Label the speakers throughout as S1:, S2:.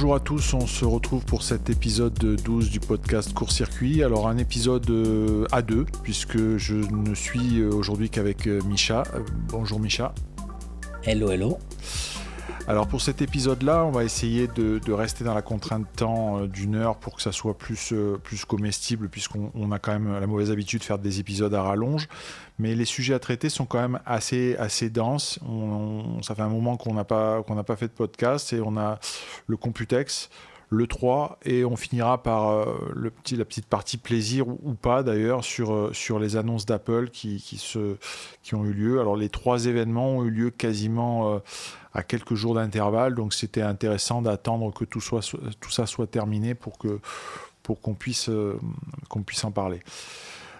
S1: bonjour à tous, on se retrouve pour cet épisode 12 du podcast Court Circuit. Alors un épisode euh, à deux, puisque je ne suis euh, aujourd'hui qu'avec euh, Micha. Bonjour Micha.
S2: Hello, hello.
S1: Alors pour cet épisode-là, on va essayer de, rester dans la contrainte de temps d'une heure pour que ça soit plus, plus comestible, puisqu'on a quand même la mauvaise habitude de faire des épisodes à rallonge. Mais les sujets à traiter sont quand même assez, assez denses. ça fait un moment qu'on n'a pas, qu'on pas fait de podcast et on a le Computex, le 3 et on finira par euh, le petit, la petite partie plaisir ou, pas d'ailleurs sur, euh, sur les annonces d'Apple qui, qui, qui ont eu lieu. Alors les trois événements ont eu lieu quasiment euh, à quelques jours d'intervalle, donc c'était intéressant d'attendre que tout, soit, tout ça soit terminé pour que pour qu'on puisse, qu'on puisse en parler.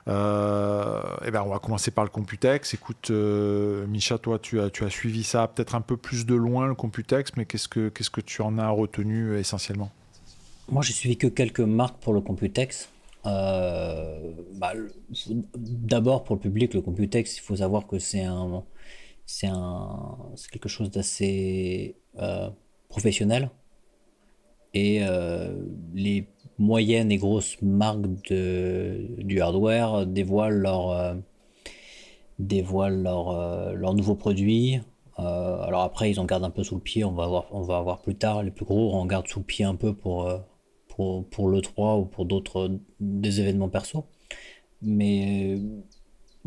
S1: Euh, eh ben on va commencer par le Computex. Écoute, euh, Micha, toi, tu as, tu as suivi ça peut-être un peu plus de loin, le Computex, mais qu'est-ce que, qu'est-ce que tu en as retenu essentiellement?
S2: Moi, j'ai suivi que quelques marques pour le Computex. Bah, d'abord, pour le public, le Computex, il faut savoir que c'est un, c'est un, c'est quelque chose d'assez professionnel. Et les moyennes et grosses marques de, du hardware dévoilent leur, euh, dévoilent leur, euh, leurs nouveaux produits. Euh, alors après, ils en gardent un peu sous le pied, on va voir, on va plus tard. Les plus gros en gardent sous le pied un peu pour, pour, pour l'E3 ou pour d'autres des événements perso. Mais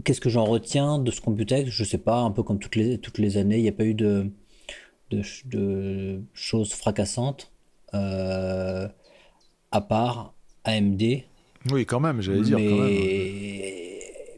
S2: qu'est-ce que j'en retiens de ce Computex? Je sais pas, un peu comme toutes les, toutes les années, il n'y a pas eu de, de, de choses fracassantes. Euh, à part AMD.
S1: Oui, quand même, j'allais dire.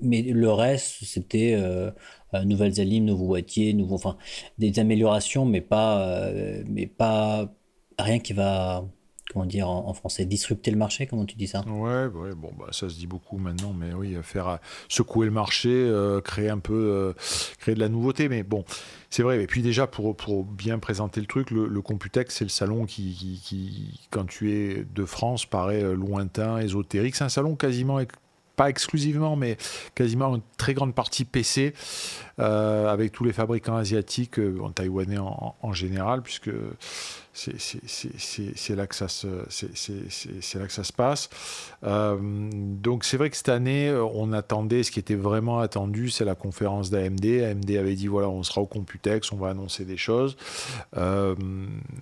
S2: Mais le reste, c'était euh, euh, nouvelles alimes, nouveaux boîtiers, nouveaux, enfin, des améliorations, mais pas, euh, mais pas rien qui va comment dire en, français, disrupter le marché, comment tu dis ça?
S1: Ouais, ouais, bon, bah, ça se dit beaucoup maintenant, mais oui, faire euh, secouer le marché, euh, créer un peu, euh, créer de la nouveauté, mais bon, c'est vrai. Et puis déjà, pour, pour bien présenter le truc, le, Computex, c'est le salon qui, qui, quand tu es de France, paraît lointain, ésotérique. C'est un salon quasiment pas exclusivement, mais quasiment une très grande partie PC, avec tous les fabricants asiatiques, en taïwanais en, général, puisque c'est là que ça se c'est là que ça se passe. Euh, donc c'est vrai que cette année, on attendait ce qui était vraiment attendu, c'est la conférence d'AMD. AMD avait dit voilà, on sera au Computex, on va annoncer des choses. Euh,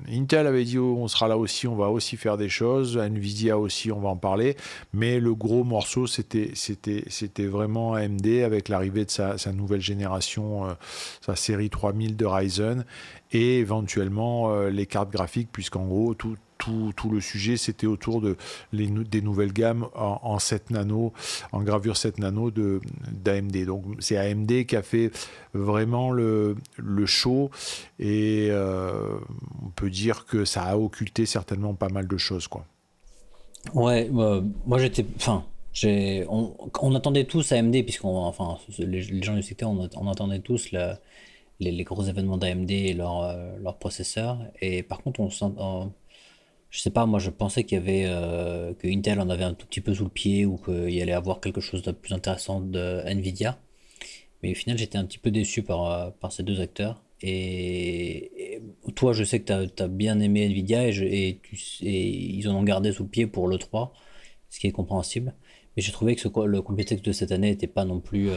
S1: Intel avait dit oh, on sera là aussi, on va aussi faire des choses. Nvidia aussi, on va en parler. Mais le gros morceau, c'était c'était c'était vraiment AMD avec l'arrivée de sa, nouvelle génération, euh, sa série 3000 de Ryzen et éventuellement euh, les cartes graphiques, puisqu'en gros, tout, tout, tout, le sujet, c'était autour de les, des nouvelles gammes en, 7 nano, en gravure 7 nano d'AMD. Donc c'est AMD qui a fait vraiment le, le show et euh, on peut dire que ça a occulté certainement pas mal de choses. Quoi.
S2: Ouais, bah, moi j'étais... Enfin, on, on, attendait tous AMD, puisqu'on, enfin, les, gens du secteur, on, on attendait tous la, les, gros événements d'AMD et leurs leur euh, processeurs. Et par contre, on sent, je sais pas, moi je pensais qu'il y avait euh, que Intel en avait un tout petit peu sous le pied ou qu'il allait avoir quelque chose de plus intéressant de Nvidia. Mais au final, j'étais un petit peu déçu par, euh, par ces deux acteurs. Et, toi, je sais que tu as, bien aimé Nvidia et, et, ils en ont gardé sous le pied pour l'E3, ce qui est compréhensible. Mais j'ai trouvé que le Computex de cette année n'était pas non plus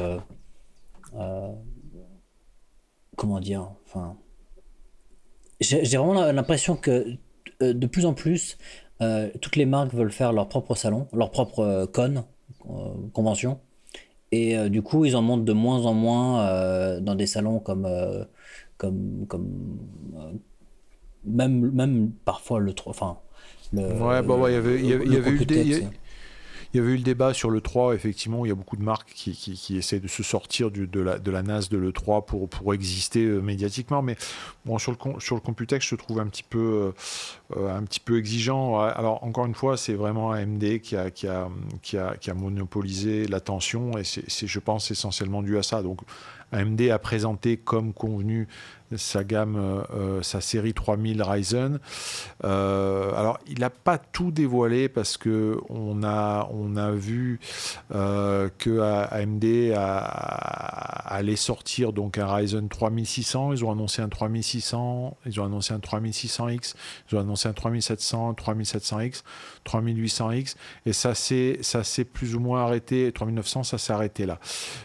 S2: comment dire, enfin, j'ai vraiment l'impression que euh, de plus en plus, euh, toutes les marques veulent faire leur propre salon, leur propre euh, con, convention. Et du coup, ils en montent de moins en moins dans des salons comme, comme, comme même, même parfois le, enfin,
S1: le, ouais, bah ouais, il y avait, il y avait, eu des, il y avait eu le débat sur le 3, effectivement, il y a beaucoup de marques qui, qui, essaient de se sortir de, la, de la NAS de l'E3 pour, pour exister euh, médiatiquement. Mais bon, sur le, sur le Computex, je trouve un petit peu, euh, euh, un petit peu exigeant. Alors, encore une fois, c'est vraiment AMD qui a, qui a, qui a, qui a monopolisé l'attention et c'est, je pense, essentiellement dû à ça. Donc, AMD a présenté comme convenu sa gamme, euh, euh, sa série 3000 Ryzen. Euh, alors, il n'a pas tout dévoilé parce que on a, on a vu que AMD allait sortir donc un Ryzen 3600. Ils ont annoncé un 3600, ils ont annoncé un 3600X, ils ont annoncé un 3700, 3700X, 3800X, et ça s'est plus ou moins arrêté. 3900, ça s'est arrêté là.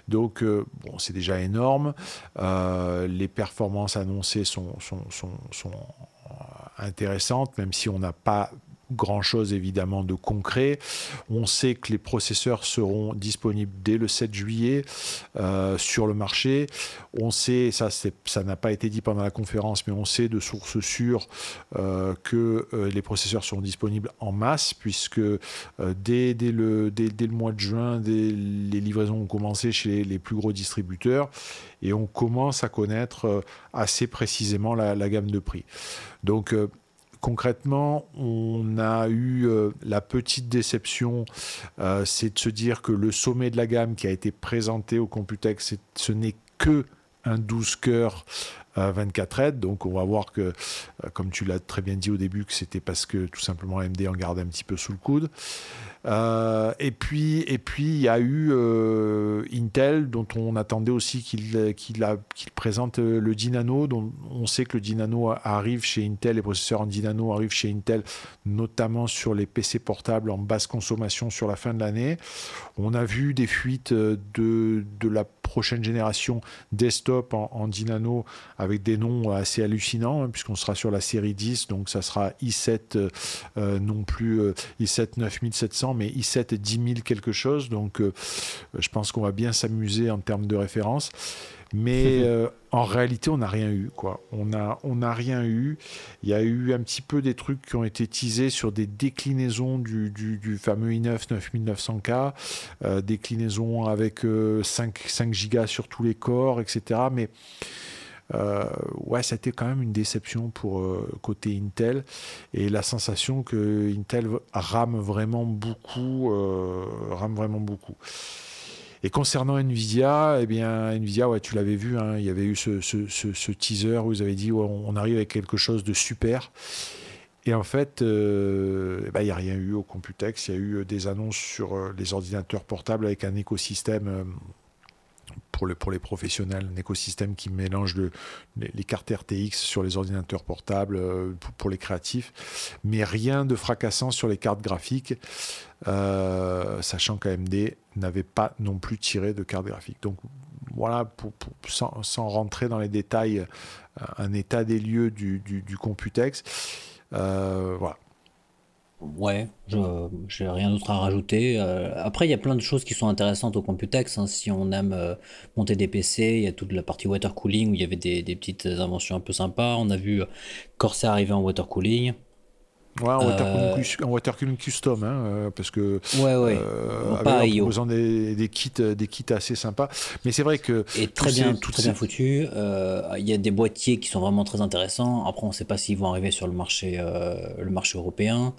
S1: Donc, c'est déjà énorme. Les performances annoncées sont, sont intéressantes, même si on n'a pas grand-chose évidemment de concret. On sait que les processeurs seront disponibles dès le 7 juillet euh, sur le marché. On sait, ça n'a pas été dit pendant la conférence, mais on sait de sources sûres euh, que euh, les processeurs seront disponibles en masse, puisque dès, dès, le, dès, le mois de juin, les livraisons ont commencé chez les, plus gros distributeurs et on commence à connaître assez précisément la, la gamme de prix. Donc concrètement, on a eu euh, la petite déception, euh, c'est de se dire que le sommet de la gamme qui a été présenté au Computex, ce n'est que un 12 cœurs 24 aides. Donc on va voir que, euh, comme tu l'as très bien dit au début, que c'était parce que tout simplement AMD en garde un petit peu sous le coude. Euh, et puis et puis il y a eu euh, Intel dont on attendait aussi qu'il qu'il présente le Dinano dont on sait que le Dinano arrive chez Intel les processeurs en Dinano arrivent chez Intel notamment sur les PC portables en basse consommation sur la fin de l'année on a vu des fuites de, de la prochaine génération desktop en, en Dinano avec des noms assez hallucinants, hein, puisqu'on sera sur la série 10, donc ça sera i7 euh, euh, non plus euh, i7 9700, mais i7 10000 quelque chose. Donc je pense qu'on va bien s'amuser en termes de référence. Mais en réalité, on n'a rien eu. Quoi. On n'a on a rien eu. Il y a eu un petit peu des trucs qui ont été teasés sur des déclinaisons du, du, fameux i9 9900K, déclinaisons avec 5, 5 Go sur tous les corps, etc. Mais ouais, ça a été quand même une déception pour euh, côté Intel et la sensation que Intel rame vraiment beaucoup, euh, rame vraiment beaucoup. Et concernant Nvidia, eh bien, Nvidia, ouais, tu l'avais vu, hein, il y avait eu ce, teaser où ils avaient dit on arrive avec quelque chose de super. Et en fait, eh ben, il n'y a rien eu au Computex. Il y a eu des annonces sur les ordinateurs portables avec un écosystème pour, le, pour les professionnels, un écosystème qui mélange les, cartes RTX sur les ordinateurs portables euh, pour, les créatifs, mais rien de fracassant sur les cartes graphiques, euh, sachant qu'AMD n'avait pas non plus tiré de cartes graphiques. Donc voilà, sans, rentrer dans les détails, euh, un état des lieux du, du, Computex. voilà.
S2: Ouais, je j'ai rien d'autre à rajouter. Euh, après, il y a plein de choses qui sont intéressantes au Computex. Hein. Si on aime euh, monter des PC, il y a toute la partie water cooling où il y avait des, des petites inventions un peu sympas. On a vu Corsair arriver en water cooling.
S1: Ouais, en water, cooling, custom, hein, euh, parce que
S2: ouais, ouais.
S1: pas en des, des, kits, des kits assez sympas. Mais c'est vrai que
S2: et très bien, très bien foutu. Il y a des boîtiers qui sont vraiment très intéressants. Après, on ne sait pas s'ils vont arriver sur le marché, le marché européen.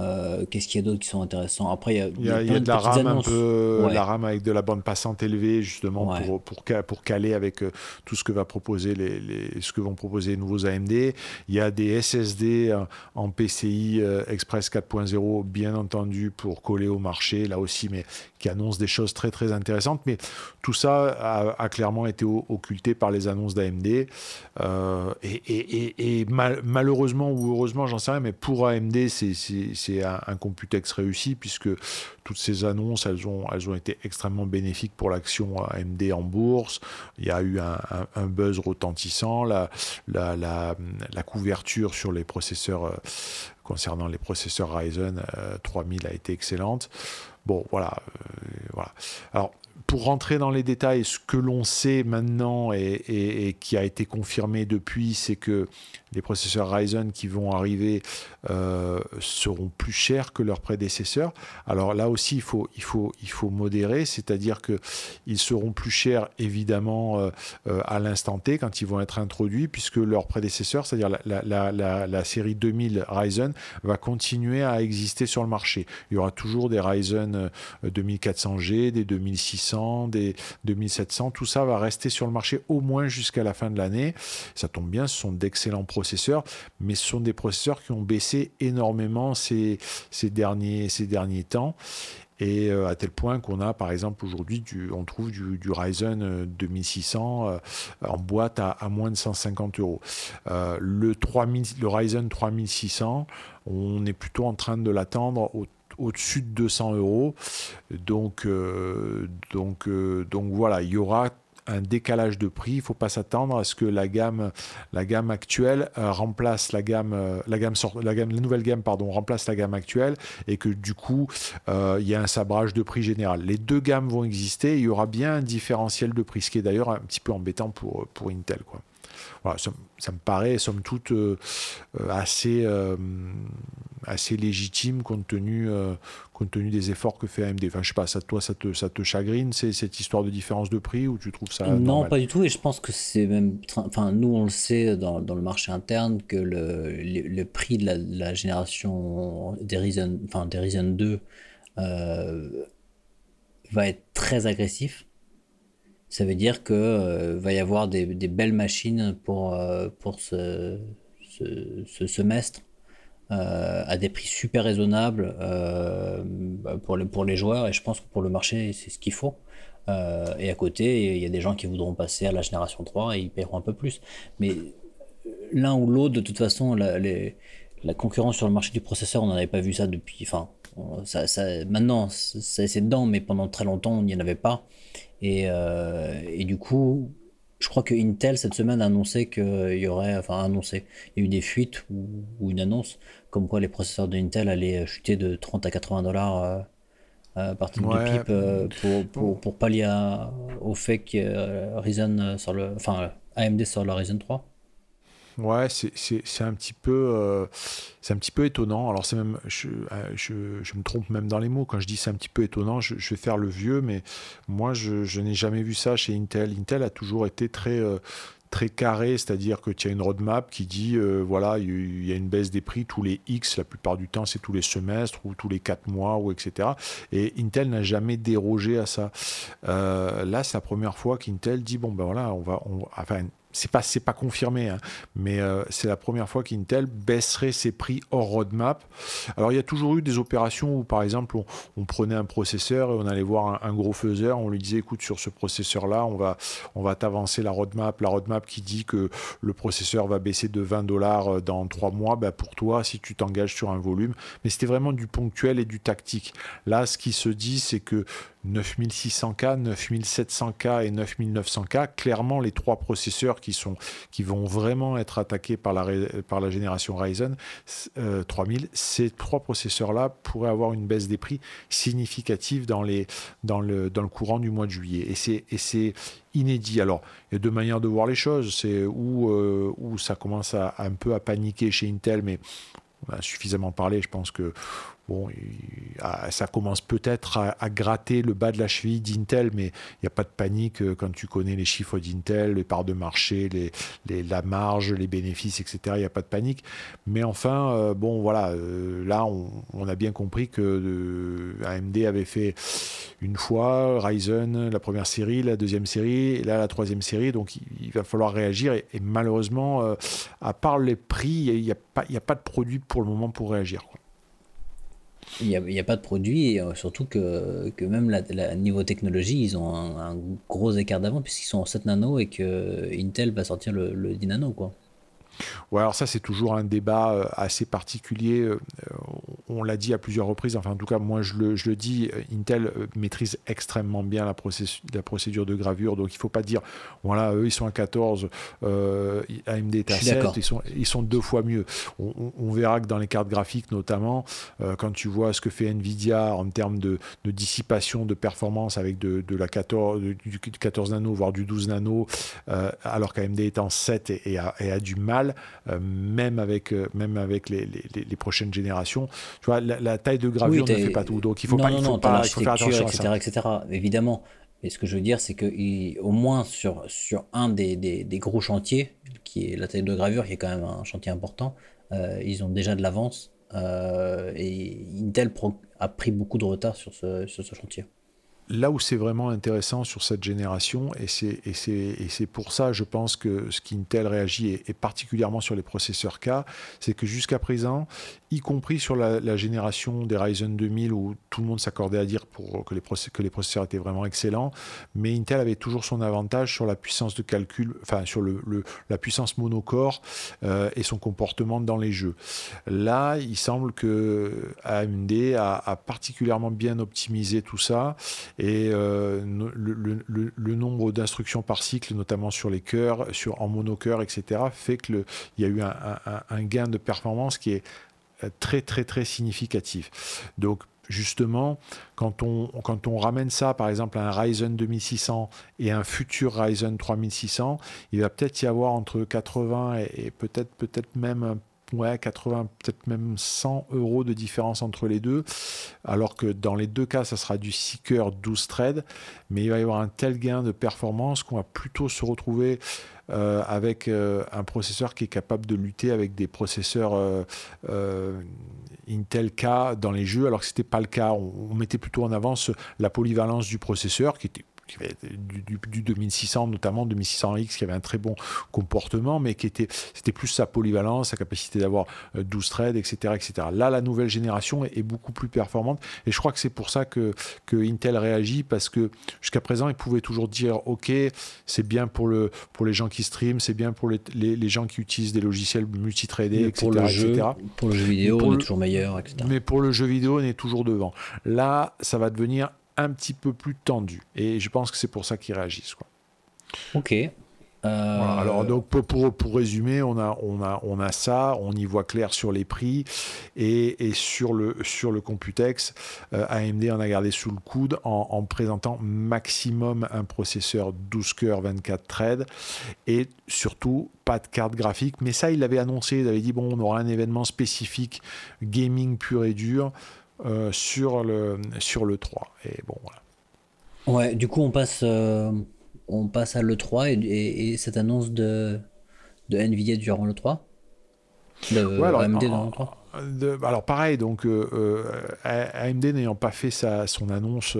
S2: Euh, qu'est-ce qu'il y a d'autres qui sont intéressants? Après, il
S1: y a, y a, de, la RAM un peu, la RAM avec de la bande passante élevée justement pour, pour, pour, caler avec euh, tout ce que va proposer les, les, ce que vont proposer les nouveaux AMD. Il y a des SSD euh, en PCI Express 4.0 bien entendu pour coller au marché là aussi, mais qui annoncent des choses très très intéressantes. Mais tout ça a, clairement été occulté par les annonces d'AMD et, et, et, malheureusement ou heureusement, j'en sais rien, mais pour AMD c'est un, Computex réussi puisque toutes ces annonces, elles ont, elles ont été extrêmement bénéfiques pour l'action AMD en bourse. Il y a eu un, buzz retentissant, la, la, la, couverture sur les processeurs euh, concernant les processeurs Ryzen 3000 euh, a été excellente. Bon, voilà, euh, voilà. Alors, pour rentrer dans les détails, ce que l'on sait maintenant et, qui a été confirmé depuis, c'est que les processeurs Ryzen qui vont arriver euh, seront plus chers que leurs prédécesseurs. Alors là aussi, il faut, modérer, c'est-à-dire qu'ils seront plus chers évidemment euh, euh, à l'instant T quand ils vont être introduits, puisque leurs prédécesseurs, c'est-à-dire la, la, série 2000 Ryzen, va continuer à exister sur le marché. Il y aura toujours des Ryzen 2400G, des 2600, des 2700. Tout ça va rester sur le marché au moins jusqu'à la fin de l'année. Ça tombe bien, ce sont d'excellents processeurs, mais ce sont des processeurs qui ont baissé énormément ces, derniers, ces derniers temps et à tel point qu'on a par exemple aujourd'hui on trouve du, Ryzen 2600 en boîte à, moins de 150 euros. le, 3000, le Ryzen 3600, on est plutôt en train de l'attendre au au-dessus de 200 euros. Donc, euh, donc, euh, donc voilà, il y aura un décalage de prix. Il ne faut pas s'attendre à ce que la gamme, la gamme actuelle euh, remplace la gamme, la gamme, la gamme, la nouvelle gamme pardon remplace la gamme actuelle et que du coup il y a un sabrage de prix général. Les deux gammes vont exister. il y aura bien un différentiel de prix, ce qui est d'ailleurs un petit peu embêtant pour pour Intel quoi. Voilà, ça, ça, me paraît, somme toute, assez, assez légitime compte tenu, euh, compte tenu des efforts que fait AMD. Enfin, je sais pas, ça, toi, ça te, ça te chagrine, c'est cette histoire de différence de prix ou tu trouves ça
S2: Non, pas du tout. Et je pense que c'est même. Enfin, nous, on le sait dans, dans le marché interne que le, le, prix de la, génération des Ryzen, enfin, des Ryzen 2 euh, va être très agressif. Ça veut dire que euh, va y avoir des, belles machines pour, pour ce, ce, semestre euh, à des prix super raisonnables euh, bah, pour, les, pour les joueurs et je pense que pour le marché c'est ce qu'il faut. Euh, et à côté, il y a des gens qui voudront passer à la génération 3 et ils paieront un peu plus. Mais l'un ou l'autre, de toute façon, la, la, concurrence sur le marché du processeur, on n'en avait pas vu ça depuis. Enfin, ça, ça, maintenant, c'est dedans, mais pendant très longtemps, il n'y en avait pas. Et, et du coup, je crois que Intel cette semaine a annoncé qu'il y aurait, enfin annoncé, il y a eu des fuites ou, une annonce comme quoi les processeurs de Intel allaient chuter de 30 à 80 dollars euh, à partir du PIP euh, pour, pour, pour, pallier au fait que Ryzen sur le, enfin AMD sur la Ryzen 3.
S1: Ouais, c'est un petit peu euh, un petit peu étonnant. Alors c'est même je, euh, je, je, me trompe même dans les mots quand je dis c'est un petit peu étonnant. Je, je vais faire le vieux, mais moi je, je n'ai jamais vu ça chez Intel. Intel a toujours été très euh, très carré, c'est-à-dire que tu as une roadmap qui dit voilà il y a une baisse des prix tous les X, la plupart du temps c'est tous les semestres ou tous les 4 mois ou etc. Et Intel n'a jamais dérogé à ça. là c'est la première fois qu'Intel dit bon ben voilà on va on, enfin c'est pas pas confirmé, hein, mais euh, c'est la première fois qu'Intel baisserait ses prix hors roadmap. Alors il y a toujours eu des opérations où par exemple on, prenait un processeur et on allait voir un, gros faiseur, on lui disait écoute sur ce processeur là on va on va t'avancer la roadmap, la roadmap qui dit que le processeur va baisser de 20 dollars euh, dans 3 mois, bah pour toi si tu t'engages sur un volume, mais c'était vraiment du ponctuel et du tactique. Là ce qui se dit c'est que 9600K, 9700K et 9900K, clairement les trois processeurs qui, sont, qui vont vraiment être attaqués par la, par la génération Ryzen 3000, euh, ces trois processeurs-là pourraient avoir une baisse des prix significative dans, les, dans, le, dans le courant du mois de juillet. Et c'est inédit. Alors, il y a deux manières de voir les choses. C'est où, euh, où ça commence un peu à paniquer chez Intel, mais on a suffisamment parlé, je pense que Bon, ah, ça commence peut-être à, gratter le bas de la cheville d'Intel, mais il n'y a pas de panique euh, quand tu connais les chiffres d'Intel, les parts de marché, les, la marge, les bénéfices, etc. Il n'y a pas de panique. Mais enfin, euh, bon, voilà, euh, là, on, a bien compris que AMD avait fait une fois Ryzen, la première série, la deuxième série, et là, la troisième série. Donc, il, va falloir réagir. Et, malheureusement, à part les prix, il n'y a, a, pas de produit pour le moment pour réagir.
S2: Il n'y a, pas de produit, et euh, surtout que, même la, niveau technologie, ils ont un, un gros écart d'avant, puisqu'ils sont en 7 nano et que Intel va sortir le, le 10 nano. Quoi.
S1: Ouais, alors ça, c'est toujours un débat euh, assez particulier. Euh, on l'a dit à plusieurs reprises, enfin, en tout cas, moi, je le, je le dis, euh, Intel maîtrise extrêmement bien la, la procédure de gravure. Donc, il ne faut pas dire, voilà, eux, ils sont à 14, AMD est à 7, ils sont, ils sont deux fois mieux. On, verra que dans les cartes graphiques, notamment, quand tu vois ce que fait Nvidia en termes de, de dissipation de performance avec de, de la 14, du 14 nano, voire du 12 nano, alors qu'AMD est en 7 et, et a du mal euh, même avec, euh, même avec les, les, prochaines générations. Tu vois, la, taille de gravure ne fait pas tout. Donc il faut, pas, il faut, pas, il faut faire attention
S2: etc., à ça. etc. Évidemment. Et ce que je veux dire, c'est qu'au moins sur, sur un des, des, des, gros chantiers, qui est la taille de gravure, qui est quand même un chantier important, euh, ils ont déjà de l'avance et Intel a pris beaucoup de retard sur ce chantier
S1: là où c'est vraiment intéressant sur cette génération, et c'est pour ça, je pense que ce qu'Intel réagit, et, particulièrement sur les processeurs K, c'est que jusqu'à présent, y compris sur la, génération des Ryzen 2000, où tout le monde s'accordait à dire que, les processeurs étaient vraiment excellents, mais Intel avait toujours son avantage sur la puissance de calcul, enfin sur le, la puissance monocore euh, et son comportement dans les jeux. Là, il semble que AMD a particulièrement bien optimisé tout ça et euh, le, nombre d'instructions par cycle, notamment sur les cœurs, sur, en monocœur, etc., fait qu'il y a eu un, gain de performance qui est euh, très très très significatif. Donc justement, quand on, ramène ça, par exemple, à un Ryzen 2600 et un futur Ryzen 3600, il va peut-être y avoir entre 80 et, et peut-être peut-être même ouais, 80, peut-être même 100 euros de différence entre les deux, alors que dans les deux cas, ça sera du 6 cœurs 12 threads, mais il va y avoir un tel gain de performance qu'on va plutôt se retrouver euh, avec euh, un processeur qui est capable de lutter avec des processeurs euh, Intel K dans les jeux, alors que ce n'était pas le cas. On, on, mettait plutôt en avance la polyvalence du processeur, qui était du, du, 2600, notamment 2600X, qui avait un très bon comportement, mais qui était, c'était plus sa polyvalence, sa capacité d'avoir 12 euh, threads, etc., etc. Là, la nouvelle génération est, beaucoup plus performante, et je crois que c'est pour ça que, que Intel réagit, parce que jusqu'à présent, ils pouvaient toujours dire, OK, c'est bien pour, le, pour les gens qui streament, c'est bien pour les, les, gens qui utilisent des logiciels multithreadés, etc.,
S2: pour le jeu, Pour le jeu vidéo, on est toujours meilleur, etc.
S1: Mais pour le jeu vidéo, on est toujours devant. Là, ça va devenir un petit peu plus tendu. Et je pense que c'est pour ça qu'ils réagissent. Quoi.
S2: Ok.
S1: Euh, alors donc pour, pour, résumer, on a, on, a, on a ça, on y voit clair sur les prix et, et sur, le, sur le Computex, euh, AMD en a gardé sous le coude en, présentant maximum un processeur 12 cœurs 24 threads et surtout pas de carte graphique. Mais ça, il l'avait annoncé, il avait dit bon, on aura un événement spécifique gaming pur et dur. Euh, sur, le, sur le 3. Et bon, voilà.
S2: Ouais, du coup, on passe, euh, on passe à l'E3 et, cette annonce de, de Nvidia durant l'E3
S1: de alors, AMD durant l'E3 alors pareil, donc euh, AMD n'ayant pas fait sa, son annonce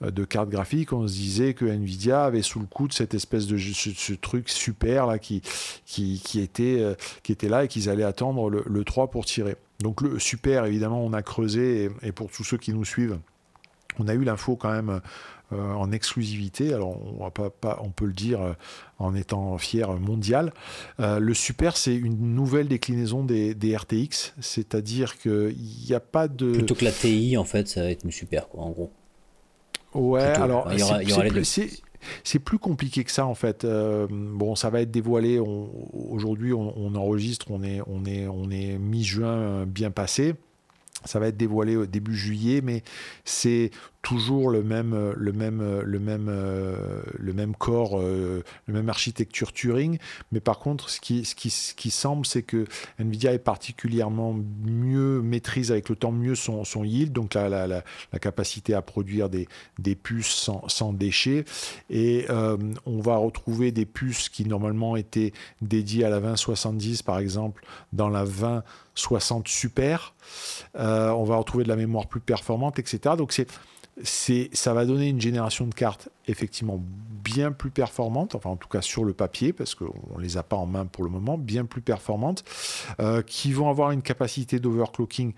S1: de carte graphique, on se disait que Nvidia avait sous le coup de cette espèce de ce, truc super là qui, qui, qui, était, qui était là et qu'ils allaient attendre le, le 3 pour tirer. Donc le super, évidemment, on a creusé, et, pour tous ceux qui nous suivent, on a eu l'info quand même euh, en exclusivité, alors on, va pas, on peut le dire euh, en étant fier mondial. Euh, le super, c'est une nouvelle déclinaison des, RTX, c'est-à-dire qu'il n'y a pas de...
S2: Plutôt que la TI, en fait, ça va être une super, quoi, en gros.
S1: Ouais, alors... Il y aura, il y aura les deux. C'est plus compliqué que ça en fait. Euh, bon, ça va être dévoilé. Aujourd'hui, on, enregistre, on est, on est, on est mi-juin bien passé. Ça va être dévoilé au début juillet, mais c'est toujours le même, le même, le même, le même corps, euh, le même architecture Turing. Mais par contre, ce qui, ce qui, ce qui semble, c'est que Nvidia est particulièrement mieux maîtrise avec le temps mieux son, yield, donc la, la, la, capacité à produire des, des puces sans, sans déchets. Et euh, on va retrouver des puces qui normalement étaient dédiées à la 2070, par exemple, dans la 2060 Super. Euh, on va retrouver de la mémoire plus performante, etc. Donc c'est ça va donner une génération de cartes effectivement bien plus performante, enfin en tout cas sur le papier, parce qu'on ne les a pas en main pour le moment, bien plus performantes, euh, qui vont avoir une capacité d'overclocking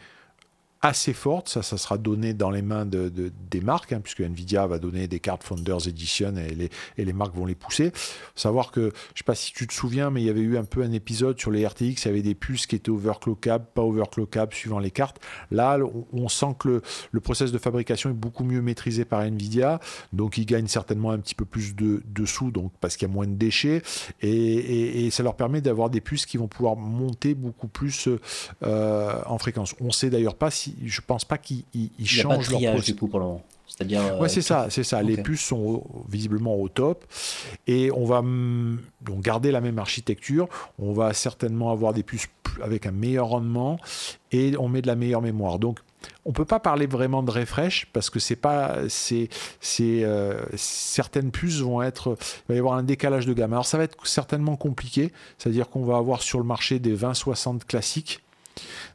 S1: assez forte. Ça, ça sera donné dans les mains de, des marques, hein, puisque Nvidia va donner des cartes Founders Edition et les, et les marques vont les pousser. savoir que, je ne sais pas si tu te souviens, mais il y avait eu un peu un épisode sur les RTX, il y avait des puces qui étaient overclockables, pas overclockables, suivant les cartes. Là, on, sent que le, le, process de fabrication est beaucoup mieux maîtrisé par Nvidia, donc ils gagnent certainement un petit peu plus de, de sous, donc parce qu'il y a moins de déchets, et, ça leur permet d'avoir des puces qui vont pouvoir monter beaucoup plus euh, en fréquence. On ne sait d'ailleurs pas si je pense pas qu'ils changent leur
S2: processus. du coup pour le moment.
S1: C'est-à-dire. Ouais, c'est ça, c'est ça. Les puces sont visiblement au top et on va donc garder la même architecture. On va certainement avoir des puces avec un meilleur rendement et on met de la meilleure mémoire. Donc on peut pas parler vraiment de refresh parce que c'est pas c'est c'est euh, certaines puces vont être il va y avoir un décalage de gamme. Alors ça va être certainement compliqué, c'est-à-dire qu'on va avoir sur le marché des 2060 classiques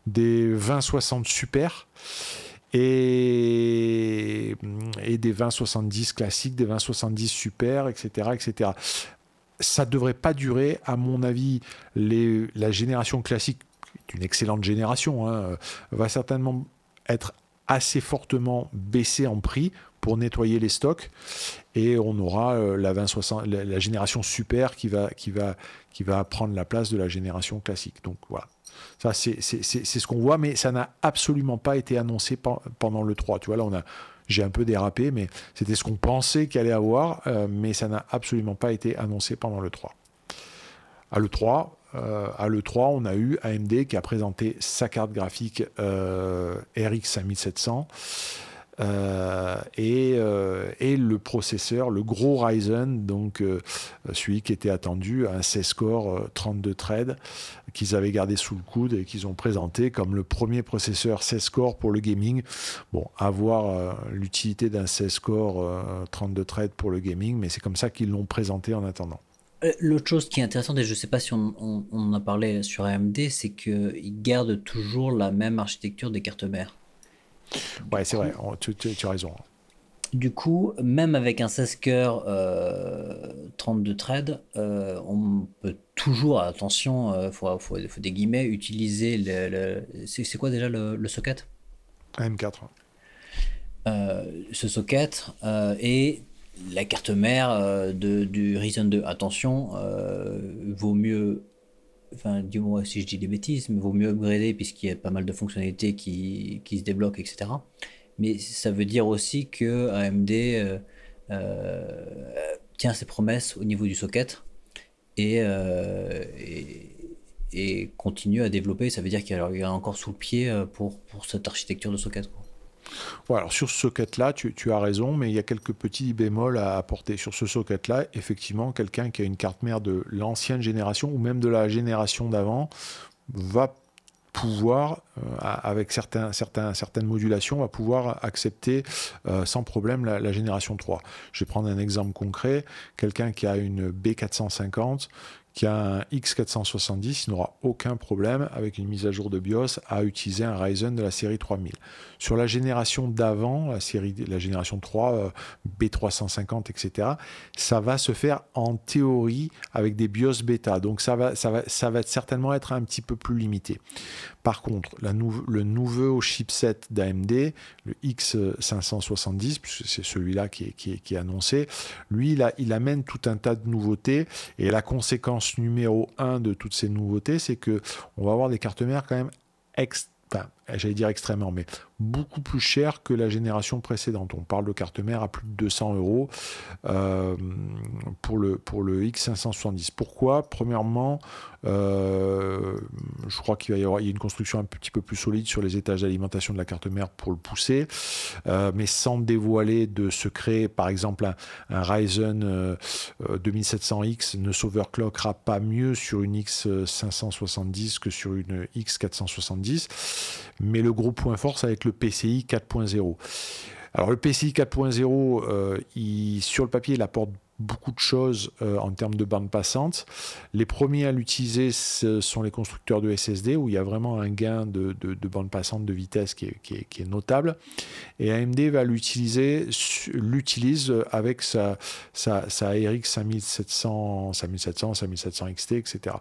S1: des 2060 Super et, et des 2070 classiques, des 2070 Super, etc., etc. Ça ne devrait pas durer, à mon avis, les, la génération classique, une excellente génération, hein, va certainement être assez fortement baissée en prix pour nettoyer les stocks et on aura euh, la, 2060, la, génération super qui va, qui, va, qui va prendre la place de la génération classique. Donc voilà. Ça, c'est ce qu'on voit, mais ça n'a absolument pas été annoncé pendant le 3. Tu vois, là, on a, j'ai un peu dérapé, mais c'était ce qu'on pensait qu'il allait avoir, euh, mais ça n'a absolument pas été annoncé pendant le 3. À l'E3, euh, à l'E3, on a eu AMD qui a présenté sa carte graphique RX 5700. Euh, et, euh, et, le processeur, le gros Ryzen, donc euh, celui qui était attendu, un 16 core 32 threads qu'ils avaient gardé sous le coude et qu'ils ont présenté comme le premier processeur 16 core pour le gaming. Bon, à voir l'utilité d'un 16 core 32 threads pour le gaming, mais c'est comme ça qu'ils l'ont présenté en attendant.
S2: L'autre chose qui est intéressante, et je ne sais pas si on, en a parlé sur AMD, c'est qu'ils gardent toujours la même architecture des cartes mères.
S1: Ouais, c'est vrai, tu, as raison.
S2: Du coup, même avec un 16 cœurs euh, 32 threads, euh, on peut toujours, attention, il euh, faut, faut, des guillemets, utiliser le. c'est quoi déjà le, socket?
S1: AM4.
S2: Euh, ce socket et la carte mère de, du Ryzen 2. Attention, vaut mieux enfin, dis-moi si je dis des bêtises, mais vaut mieux upgrader puisqu'il y a pas mal de fonctionnalités qui, qui, se débloquent, etc. Mais ça veut dire aussi que AMD euh, euh, tient ses promesses au niveau du socket euh, et, et, continue à développer. Ça veut dire qu'il y a encore sous le pied pour, pour cette architecture de socket.
S1: Alors sur ce socket-là, tu, as raison, mais il y a quelques petits bémols à apporter. Sur ce socket-là, effectivement, quelqu'un qui a une carte mère de l'ancienne génération ou même de la génération d'avant va pouvoir, euh, avec certains, certaines modulations, va pouvoir accepter euh, sans problème la, la, génération 3. Je vais prendre un exemple concret. Quelqu'un qui a une B450 qui a un X470, il n'aura aucun problème avec une mise à jour de BIOS à utiliser un Ryzen de la série 3000. Sur la génération d'avant, la la génération 3, B350, etc., ça va se faire en théorie avec des BIOS bêta. Donc ça va, ça va, ça va certainement être un petit peu plus limité. Par contre, le nouveau chipset d'AMD, le X570, puisque c'est celui-là qui est, annoncé, lui, il, il amène tout un tas de nouveautés. Et la conséquence numéro un de toutes ces nouveautés, c'est que on va avoir des cartes mères quand même extrêmement j'allais dire extrêmement, mais beaucoup plus cher que la génération précédente. On parle de carte mère à plus de 200 euros euh, pour, le, pour le X570. Pourquoi? Premièrement, euh, je crois qu'il va y avoir a une construction un petit peu plus solide sur les étages d'alimentation de la carte mère pour le pousser, euh, mais sans dévoiler de secret. Par exemple, un, Ryzen 2700X ne s'overclockera pas mieux sur une X570 que sur une X470. Mais le gros point fort, ça va être le PCI 4.0. Alors le PCI 4.0, euh, sur le papier, il apporte beaucoup de choses euh, en termes de bande passante. Les premiers à l'utiliser, sont les constructeurs de SSD, où il y a vraiment un gain de, bande passante de vitesse qui est, notable. Et AMD va l'utiliser, l'utilise avec sa, sa, RX 5700, 5700, 5700 XT, etc.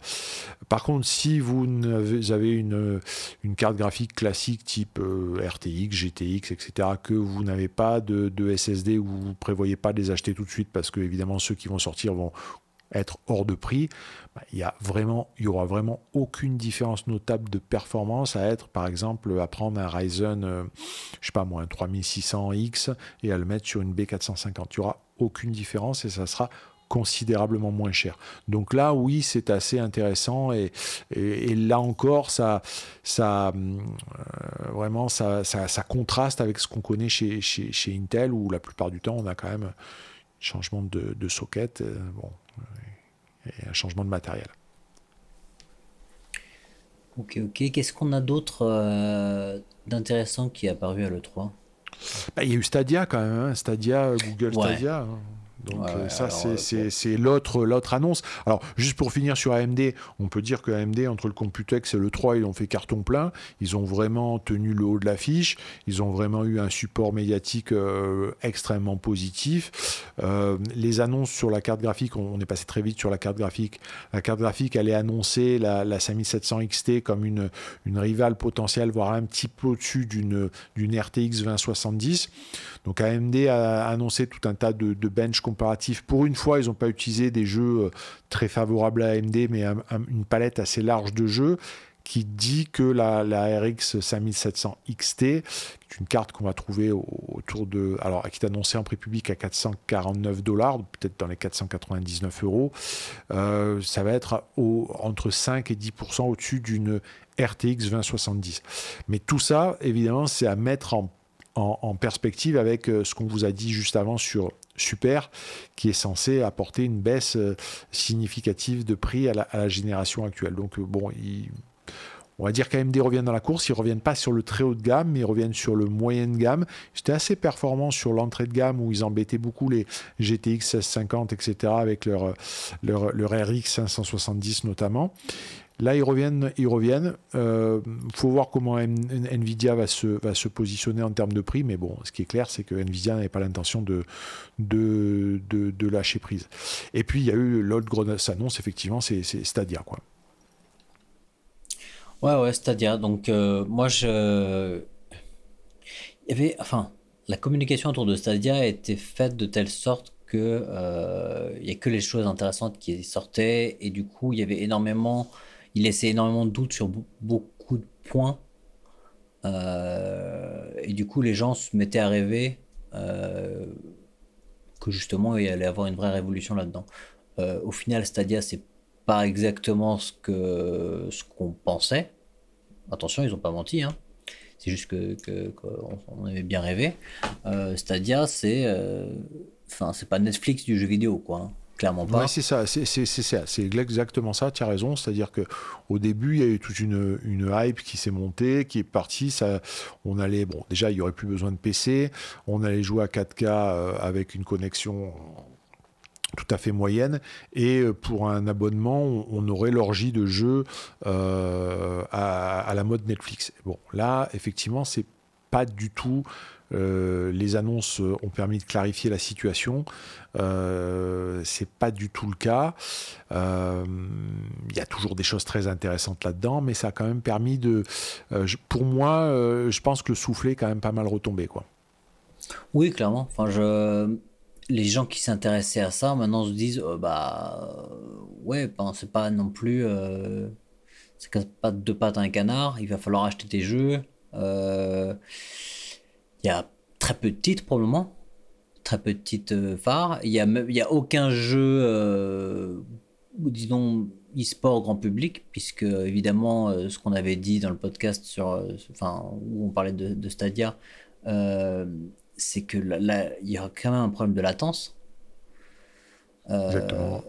S1: Par contre, si vous avez une, une carte graphique classique type euh, RTX, GTX, etc., que vous n'avez pas de, de SSD ou vous ne prévoyez pas de les acheter tout de suite parce que évidemment ceux qui vont sortir vont être hors de prix, bah, il y a vraiment, il y aura vraiment aucune différence notable de performance à être, par exemple, à prendre un Ryzen, euh, je sais pas moi, un 3600X et à le mettre sur une B450. Il y aura aucune différence et ça sera considérablement moins cher. Donc là, oui, c'est assez intéressant et, et, là encore, ça, ça euh, vraiment, ça, ça, contraste avec ce qu'on connaît chez, chez, chez Intel où la plupart du temps, on a quand même changement de, de socket, euh, bon, et un changement de matériel.
S2: Ok, ok. Qu'est-ce qu'on a d'autre euh, d'intéressant qui est apparu à l'E3
S1: bah, Il y a eu Stadia quand même, hein. Stadia, Google Stadia. Hein. Donc euh, ça, c'est l'autre l'autre annonce. Alors, juste pour finir sur AMD, on peut dire que AMD, entre le Computex et le 3, ils ont fait carton plein. Ils ont vraiment tenu le haut de l'affiche. Ils ont vraiment eu un support médiatique euh, extrêmement positif. Euh, les annonces sur la carte graphique, on, est passé très vite sur la carte graphique. La carte graphique, elle est annoncée, la, la 5700 XT, comme une, une rivale potentielle, voire un petit peu au-dessus d'une RTX 2070. Donc AMD a annoncé tout un tas de, de bench comparatifs. Pour une fois, ils n'ont pas utilisé des jeux euh, très favorables à AMD, mais une palette assez large de jeux qui dit que la, RX 5700 XT, qui est une carte qu'on va trouver autour de, alors qui est annoncée en prix public à 449 dollars, peut-être dans les 499 euros, euh, ça va être entre 5 et 10% au-dessus d'une RTX 2070. Mais tout ça, évidemment, c'est à mettre en en, perspective avec euh, ce qu'on vous a dit juste avant sur Super, qui est censé apporter une baisse euh, significative de prix à la, génération actuelle. Donc, euh, bon, on va dire qu'AMD revient dans la course, ils ne reviennent pas sur le très haut de gamme, mais ils reviennent sur le moyen de gamme. C'était assez performant sur l'entrée de gamme où ils embêtaient beaucoup les GTX 1650, etc., avec leur, leur, leur RX 570 notamment. Là, ils reviennent. Ils reviennent. Euh, faut voir comment Nvidia va se, va se positionner en termes de prix. Mais bon, ce qui est clair, c'est que Nvidia n'avait pas l'intention de de, de, lâcher prise. Et puis, il y a eu l'autre grosse annonce, effectivement, c'est Stadia. Quoi.
S2: Ouais, ouais, Stadia. Donc, euh, moi, je. Il y avait. Enfin, la communication autour de Stadia a été faite de telle sorte que euh, il y a que les choses intéressantes qui sortaient et du coup il y avait énormément il laissait énormément de doutes sur beaucoup de points. Euh, et du coup, les gens se mettaient à rêver euh, que justement, il allait avoir une vraie révolution là-dedans. Euh, au final, Stadia, c'est pas exactement ce que ce qu'on pensait. Attention, ils ont pas menti. Hein. C'est juste que, qu'on avait bien rêvé. Stadia, c'est, enfin, c'est pas Netflix du jeu vidéo, quoi. Hein clairement pas.
S1: c'est ça, c'est exactement ça, tu as raison. C'est-à-dire qu'au début, il y a eu toute une, hype qui s'est montée, qui est partie. On allait, bon, déjà, il n'y aurait plus besoin de PC. On allait jouer à 4K euh, avec une connexion tout à fait moyenne et euh, pour un abonnement on, aurait l'orgie de jeux euh, à, à, la mode Netflix bon là effectivement c'est pas du tout euh, les annonces ont permis de clarifier la situation. Euh, c'est pas du tout le cas. Il euh, y a toujours des choses très intéressantes là-dedans, mais ça a quand même permis de. Pour moi, je pense que le soufflet est quand même pas mal retombé.
S2: Oui, clairement. Les gens qui s'intéressaient à ça maintenant se disent bah ouais ben, c'est pas non plus c'est pas deux pattes à un canard il va falloir acheter des jeux il y a très peu de titres probablement, très peu de titres euh, phares. Il n'y a, il a aucun jeu, euh, disons, e-sport grand public, puisque évidemment, euh, ce qu'on avait dit dans le podcast sur, enfin, où on parlait de, Stadia, c'est que il y a quand même un problème de latence. Exactement.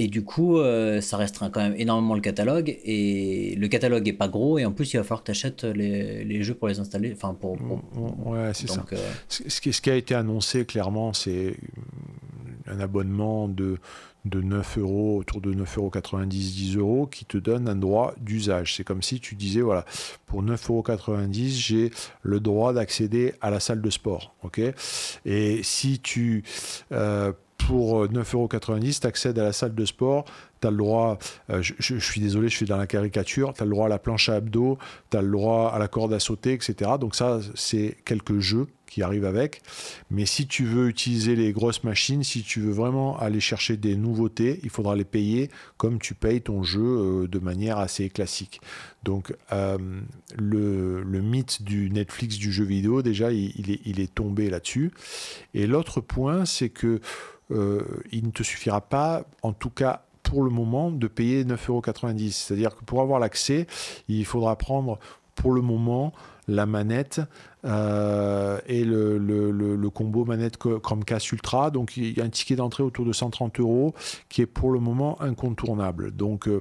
S2: Et du coup, euh, ça restreint quand même énormément le catalogue. Et le catalogue est pas gros. Et en plus, il va falloir que tu achètes les, les, jeux pour les installer. Enfin, pour,
S1: Ouais, c'est ça. Euh, ce, qui, ce, qui, a été annoncé clairement, c'est un abonnement de, de 9 euros, autour de 9,90 euros, 10 euros, qui te donne un droit d'usage. C'est comme si tu disais, voilà, pour 9,90 euros, j'ai le droit d'accéder à la salle de sport. ok? Et si tu euh, pour 9,90€, tu accèdes à la salle de sport, tu as le droit, euh, je, suis désolé, je suis dans la caricature, tu as le droit à la planche à abdos, tu as le droit à la corde à sauter, etc. Donc ça, c'est quelques jeux qui arrivent avec. Mais si tu veux utiliser les grosses machines, si tu veux vraiment aller chercher des nouveautés, il faudra les payer comme tu payes ton jeu euh, de manière assez classique. Donc euh, le, mythe du Netflix du jeu vidéo, déjà, il, est, il est tombé là-dessus. Et l'autre point, c'est que il ne te suffira pas, en tout cas le moment, de payer 9,90€. C'est-à-dire que pour avoir l'accès, il faudra prendre pour le moment la manette euh, et le, combo manette Chromecast Ultra. Donc il y a un ticket d'entrée autour de 130 euros qui est pour le moment incontournable. Donc euh,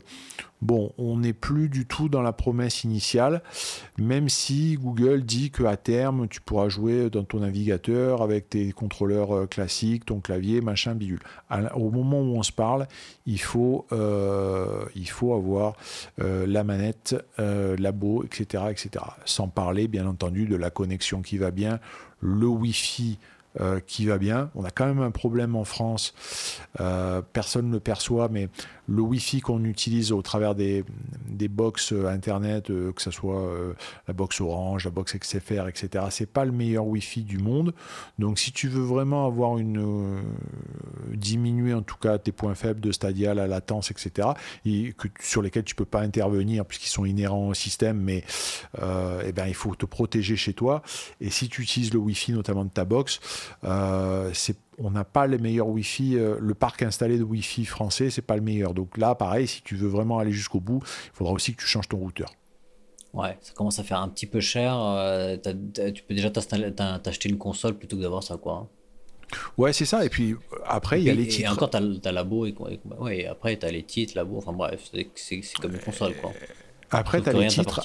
S1: bon, on n'est plus du tout dans la promesse initiale, même si Google dit qu'à terme, tu pourras jouer dans ton navigateur avec tes contrôleurs euh, classiques, ton clavier, machin, bidule. au moment où on se parle, il faut, il faut avoir la manette, labo, etc., etc. Sans parler, bien entendu, de la connexion connexion qui va bien, le Wi-Fi euh, qui va bien. On a quand même un problème en France, euh, personne ne le perçoit, mais le Wi-Fi qu'on utilise au travers des, des box euh, Internet, que ce soit la box Orange, la box XFR, etc., c'est pas le meilleur Wi-Fi du monde. Donc si tu veux vraiment avoir une... diminuer en tout cas tes points faibles de Stadia, la latence, etc., et que, sur lesquels tu peux pas intervenir puisqu'ils sont inhérents au système, mais eh ben, il faut te protéger chez toi. Et si tu utilises le Wi-Fi notamment de ta box, euh, on n'a pas les meilleurs Wi-Fi. Euh, le parc installé de Wi-Fi français, c'est pas le meilleur. Donc là, pareil, si tu veux vraiment aller jusqu'au bout, il faudra aussi que tu changes ton routeur.
S2: Ouais, ça commence à faire un petit peu cher. Euh, tu peux déjà t'acheter une console plutôt que d'avoir ça, quoi.
S1: Ouais, c'est ça. Et puis après, il y a les titres.
S2: Et encore, tu as, labo et, ouais, et après, tu as les titres, labo. Enfin bref, c'est comme une console, quoi.
S1: Après, tu as les titres.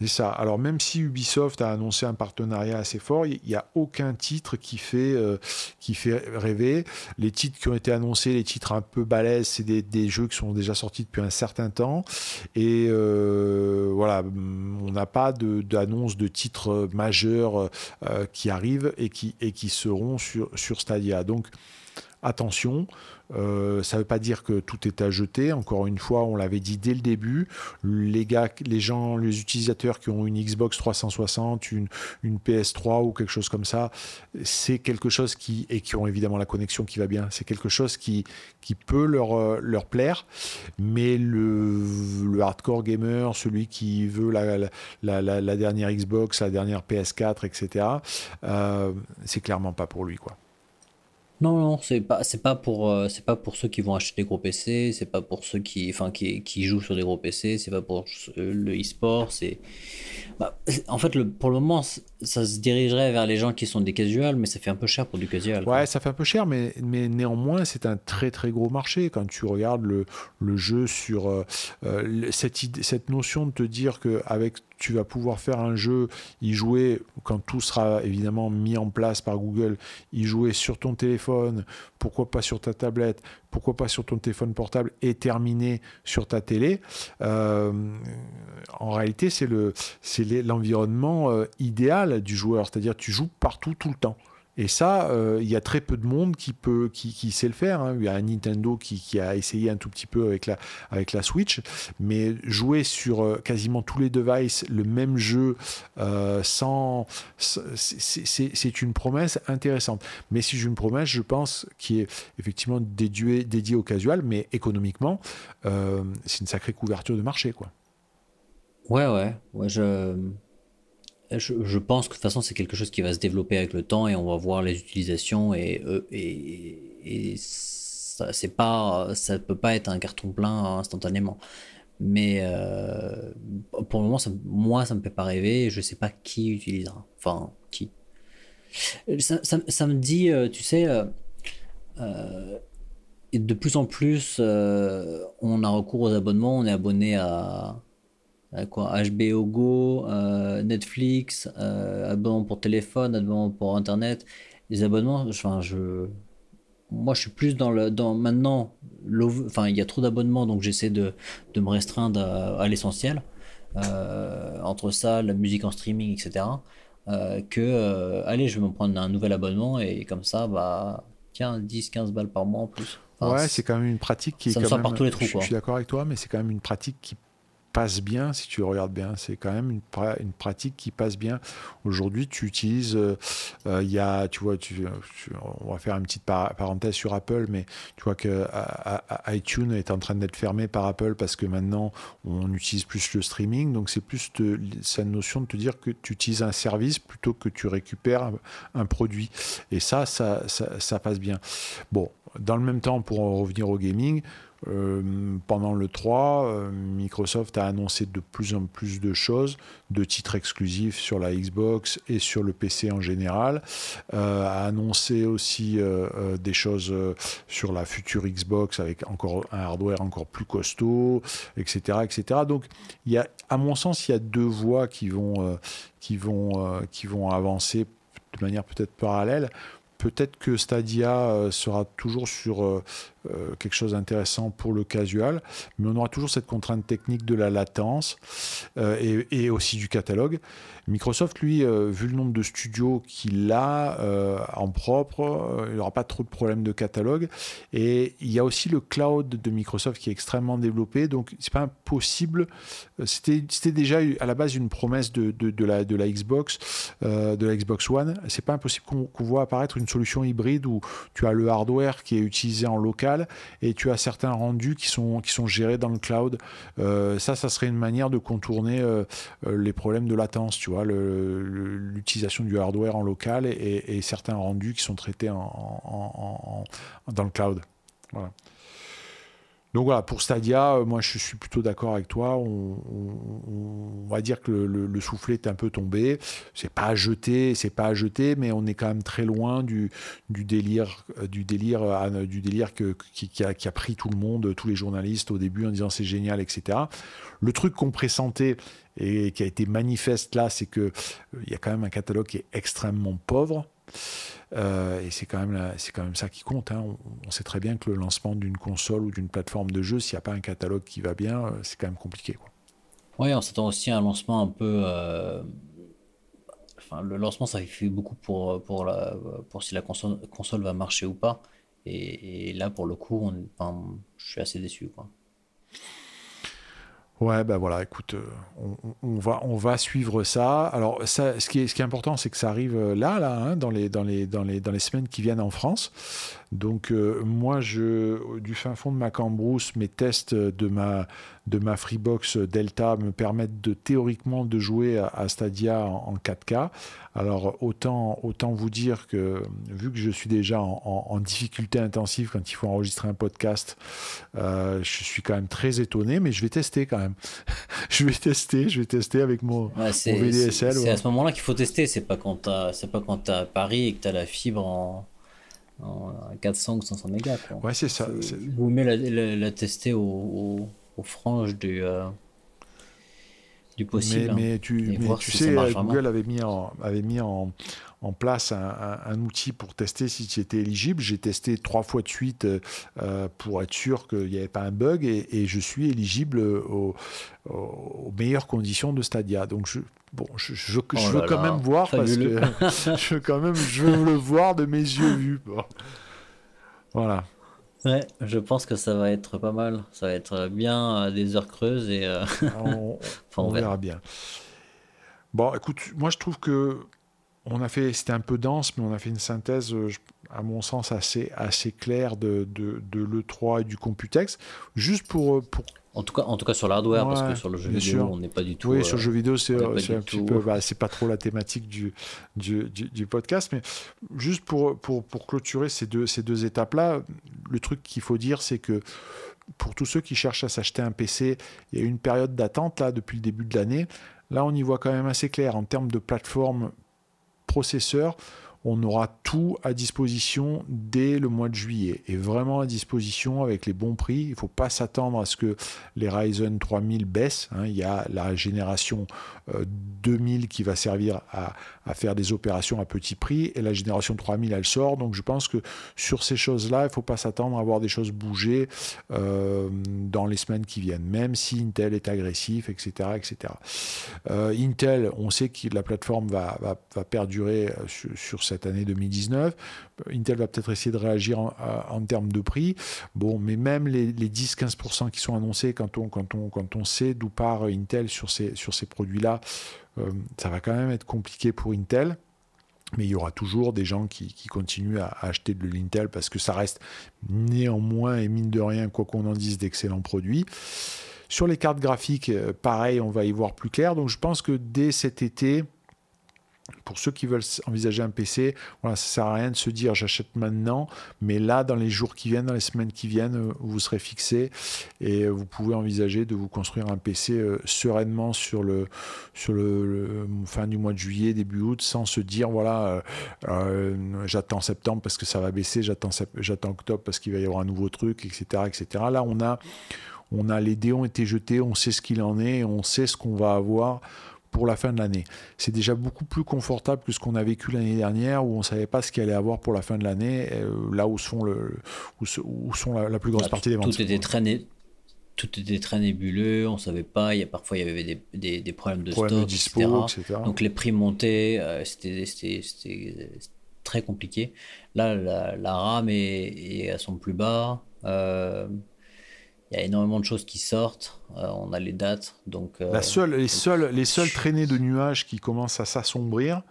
S1: C'est ça. Alors même si Ubisoft a annoncé un partenariat assez fort, il n'y a aucun titre qui fait, euh, qui fait rêver. Les titres qui ont été annoncés, les titres un peu balèzes, c'est des, jeux qui sont déjà sortis depuis un certain temps. Et euh, voilà, on n'a pas d'annonce de, titres majeurs euh, qui arrivent et qui, et qui seront sur, sur Stadia. Donc attention, euh, ça ne veut pas dire que tout est à jeter. Encore une fois, on l'avait dit dès le début. Les gars, les gens, les utilisateurs qui ont une Xbox 360, une, une PS3 ou quelque chose comme ça, c'est quelque chose qui et qui ont évidemment la connexion qui va bien. C'est quelque chose qui qui peut leur euh, leur plaire. Mais le, hardcore gamer, celui qui veut la, dernière Xbox, la dernière PS4, etc. Euh, c'est clairement pas pour lui, quoi.
S2: Non, non, c'est pas, c'est pas pour, euh, c'est pas pour ceux qui vont acheter des gros PC, c'est pas pour ceux qui, enfin, qui, jouent sur des gros PC, c'est pas pour le e-sport, c'est, bah, en fait, le, pour le moment, ça se dirigerait vers les gens qui sont des casuals, mais ça fait un peu cher pour du casual.
S1: Ouais, ça fait un peu cher, mais, mais néanmoins, c'est un très très gros marché quand tu regardes le, le jeu sur euh, euh, cette cette notion de te dire que avec tu vas pouvoir faire un jeu, y jouer, quand tout sera évidemment mis en place par Google, y jouer sur ton téléphone, pourquoi pas sur ta tablette, pourquoi pas sur ton téléphone portable et terminer sur ta télé. Euh, en réalité, c'est l'environnement euh, idéal du joueur, c'est-à-dire tu joues partout tout le temps. Et ça, euh, il y a très peu de monde qui, peut, qui, sait le faire. Hein. Il y a un Nintendo qui, a essayé un tout petit peu avec la, Switch, mais jouer sur euh, quasiment tous les devices le même jeu euh, sans, c'est une promesse intéressante. Mais c'est une promesse, je pense, qui est effectivement dédiée, dédiée au casual, mais économiquement, c'est une sacrée couverture de marché, quoi.
S2: Ouais, ouais, ouais, je je, pense que de toute façon, c'est quelque chose qui va se développer avec le temps et on va voir les utilisations et, euh, ça, c'est pas, ça peut pas être un carton plein instantanément. Mais euh, pour le moment, ça, moi, ça me fait pas rêver et je sais pas qui utilisera. Enfin, qui. Ça, ça, me dit, euh, tu sais, de plus en plus, on a recours aux abonnements, on est abonné à quoi, HBO Go, euh, Netflix, euh, abonnement pour téléphone, abonnement pour internet, les abonnements, enfin je moi je suis plus dans le dans maintenant enfin il y a trop d'abonnements donc j'essaie de, de, me restreindre à, l'essentiel entre ça la musique en streaming etc que allez je vais me prendre un nouvel abonnement et comme ça bah tiens 10 15 balles par mois en plus.
S1: Ouais c'est quand même une pratique qui
S2: ça
S1: est
S2: me sort par tous les trous
S1: je, je suis d'accord avec toi mais c'est quand même une pratique qui passe bien, si tu regardes bien. C'est quand même une, une, pratique qui passe bien. Aujourd'hui, tu utilises, euh, euh, il y a, tu vois, tu, on va faire une petite parenthèse sur Apple, mais tu vois que iTunes est en train d'être fermé par Apple parce que maintenant, on utilise plus le streaming. Donc, c'est plus cette notion de te dire que tu utilises un service plutôt que tu récupères un, produit. Et ça ça, ça, ça passe bien. Bon, dans le même temps, pour en revenir au gaming, pendant le 3, Microsoft a annoncé de plus en plus de choses, de titres exclusifs sur la Xbox et sur le PC en général, a annoncé aussi des choses sur la future Xbox avec encore un hardware encore plus costaud, etc., etc. Donc, y a, à mon sens, il y a deux voies qui vont, qui vont, qui vont avancer de manière peut-être parallèle. Peut-être que Stadia euh, sera toujours sur euh, euh, quelque chose d'intéressant pour le casual, mais on aura toujours cette contrainte technique de la latence et, aussi du catalogue. Microsoft, lui, vu le nombre de studios qu'il a en propre, il n'aura pas trop de problèmes de catalogue. Et il y a aussi le cloud de Microsoft qui est extrêmement développé, donc c'est pas impossible. C'était déjà à la base une promesse de, la, Xbox, de la Xbox One. C'est pas impossible qu'on voit apparaître une solution hybride où tu as le hardware qui est utilisé en local et tu as certains rendus qui sont, qui sont gérés dans le cloud. Euh, ça, ça serait une manière de contourner euh, euh, les problèmes de latence, tu vois, l'utilisation du hardware en local et, certains rendus qui sont traités dans le cloud. Voilà. Donc voilà, pour Stadia, euh, moi je suis plutôt d'accord avec toi. On, va dire que le, soufflet est un peu tombé. C'est pas à c'est pas à jeter, mais on est quand même très loin du, délire, du délire, euh, du délire qui, a, pris tout le monde, tous les journalistes au début en disant c'est génial, etc. Le truc qu'on pressentait et qui a été manifeste là, c'est que euh, il y a quand même un catalogue qui est extrêmement pauvre. Euh, et c'est quand, même c'est quand même ça qui compte. Hein. On, sait très bien que le lancement d'une console ou d'une plateforme de jeu, s'il n'y a pas un catalogue qui va bien, euh, c'est quand même compliqué.
S2: Oui, on s'attend aussi à un lancement un peu. Euh, enfin, le lancement, ça fait beaucoup pour, pour, la, pour si la console, console va marcher ou pas. Et, là, pour le coup, je suis assez déçu.
S1: Ouais, ben voilà, écoute, euh, on, va, suivre ça. Alors, ça, ce, qui est, ce qui est important, c'est que ça arrive euh, là, là, hein, dans, les, dans, les, dans, les, dans les semaines qui viennent en France. Donc, euh, moi, je, du fin fond de ma cambrousse, mes tests de ma, de ma Freebox Delta me permettent de théoriquement de jouer à, Stadia en, 4K. Alors autant, autant vous dire que vu que je suis déjà en, difficulté intensive quand il faut enregistrer un podcast, euh, je suis quand même très étonné, mais je vais tester quand même. je vais tester, je vais tester avec mon, VDSL.
S2: C'est à ce moment-là qu'il faut tester, c'est pas quand quand à Paris et que tu as la fibre en, 400 ou 500 mégas.
S1: Ouais, c'est ça.
S2: Vous mettez la, la, tester au aux franges du, euh, du possible.
S1: Mais, tu, tu sais, Google avait mis en, avait mis en, en place un, outil pour tester si tu étais éligible. J'ai testé trois fois de suite euh, pour être sûr qu'il n'y avait pas un bug et, je suis éligible aux, meilleures conditions de Stadia. Donc je, bon, je, je, oh veux quand même voir parce que je veux quand même je veux le voir de mes yeux vus. Voilà.
S2: Ouais, je pense que ça va être pas mal. Ça va être bien euh, des heures creuses et euh,
S1: on, verra. bien. Bon, écoute, moi je trouve que on a fait, c'était un peu dense, mais on a fait une synthèse, euh, à mon sens, assez, assez claire de, de, de l'E3 et du Computex. Juste pour, pour
S2: en tout cas, en tout cas sur l'hardware, parce que sur le jeu vidéo, on n'est pas du tout.
S1: Oui, sur le jeu vidéo, c'est un petit peu, bah, pas trop la thématique du, du, du, podcast, mais juste pour, pour, pour clôturer ces deux, ces deux étapes-là, le truc qu'il faut dire, c'est que pour tous ceux qui cherchent à s'acheter un PC, il y a une période d'attente là depuis le début de l'année. Là, on y voit quand même assez clair en termes de plateforme processeur on aura tout à disposition dès le mois de juillet et vraiment à disposition avec les bons prix. Il ne faut pas s'attendre à ce que les Ryzen 3000 baissent. Hein. Il y a la génération 2000 euh, qui va servir à, faire des opérations à petit prix et la génération 3000 elle sort. Donc je pense que sur ces choses-là, il ne faut pas s'attendre à voir des choses bouger euh, dans les semaines qui viennent, même si Intel est agressif, etc. etc. Euh, Intel, on sait que la plateforme va, perdurer sur, sur cette année 2019. Intel va peut-être essayer de réagir en, termes de prix. Bon, mais même les, 10-15% qui sont annoncés quand on, quand on, quand on sait d'où part Intel sur ces, produits-là, euh, ça va quand même être compliqué pour Intel. Mais il y aura toujours des gens qui, continuent à, acheter de l'Intel parce que ça reste néanmoins, et mine de rien, quoi qu'on en dise, d'excellents produits. Sur les cartes graphiques, euh, pareil, on va y voir plus clair. Donc je pense que dès cet été, pour ceux qui veulent envisager un PC, voilà, ça sert à rien de se dire j'achète maintenant, mais là, dans les jours qui viennent, dans les semaines qui viennent, euh, vous serez fixé et vous pouvez envisager de vous construire un PC euh, sereinement sur le, fin du mois de juillet, début août, sans se dire voilà, euh, j'attends septembre parce que ça va baisser, j'attends, j'attends octobre parce qu'il va y avoir un nouveau truc, etc., etc. Là, on a, on a les dés ont été jetés, on sait ce qu'il en est, on sait ce qu'on va avoir pour la fin de l'année. C'est déjà beaucoup plus confortable que ce qu'on a vécu l'année dernière où on ne savait pas ce qu'il allait avoir pour la fin de l'année, euh, là où sont, le, où, sont la, plus grosse ah, partie des ventes.
S2: Tout était très, tout était très nébuleux, on ne savait pas, il y a, parfois il y avait des, des, des problèmes de stock, etc. Donc les prix montaient, euh, c'était très compliqué. Là, la, RAM est, est, à son plus bas. Euh, il y a énormément de choses qui sortent. Euh, on a les dates. Donc,
S1: euh, La seule, les, seules, les seules traînées de nuages qui commencent à s'assombrir,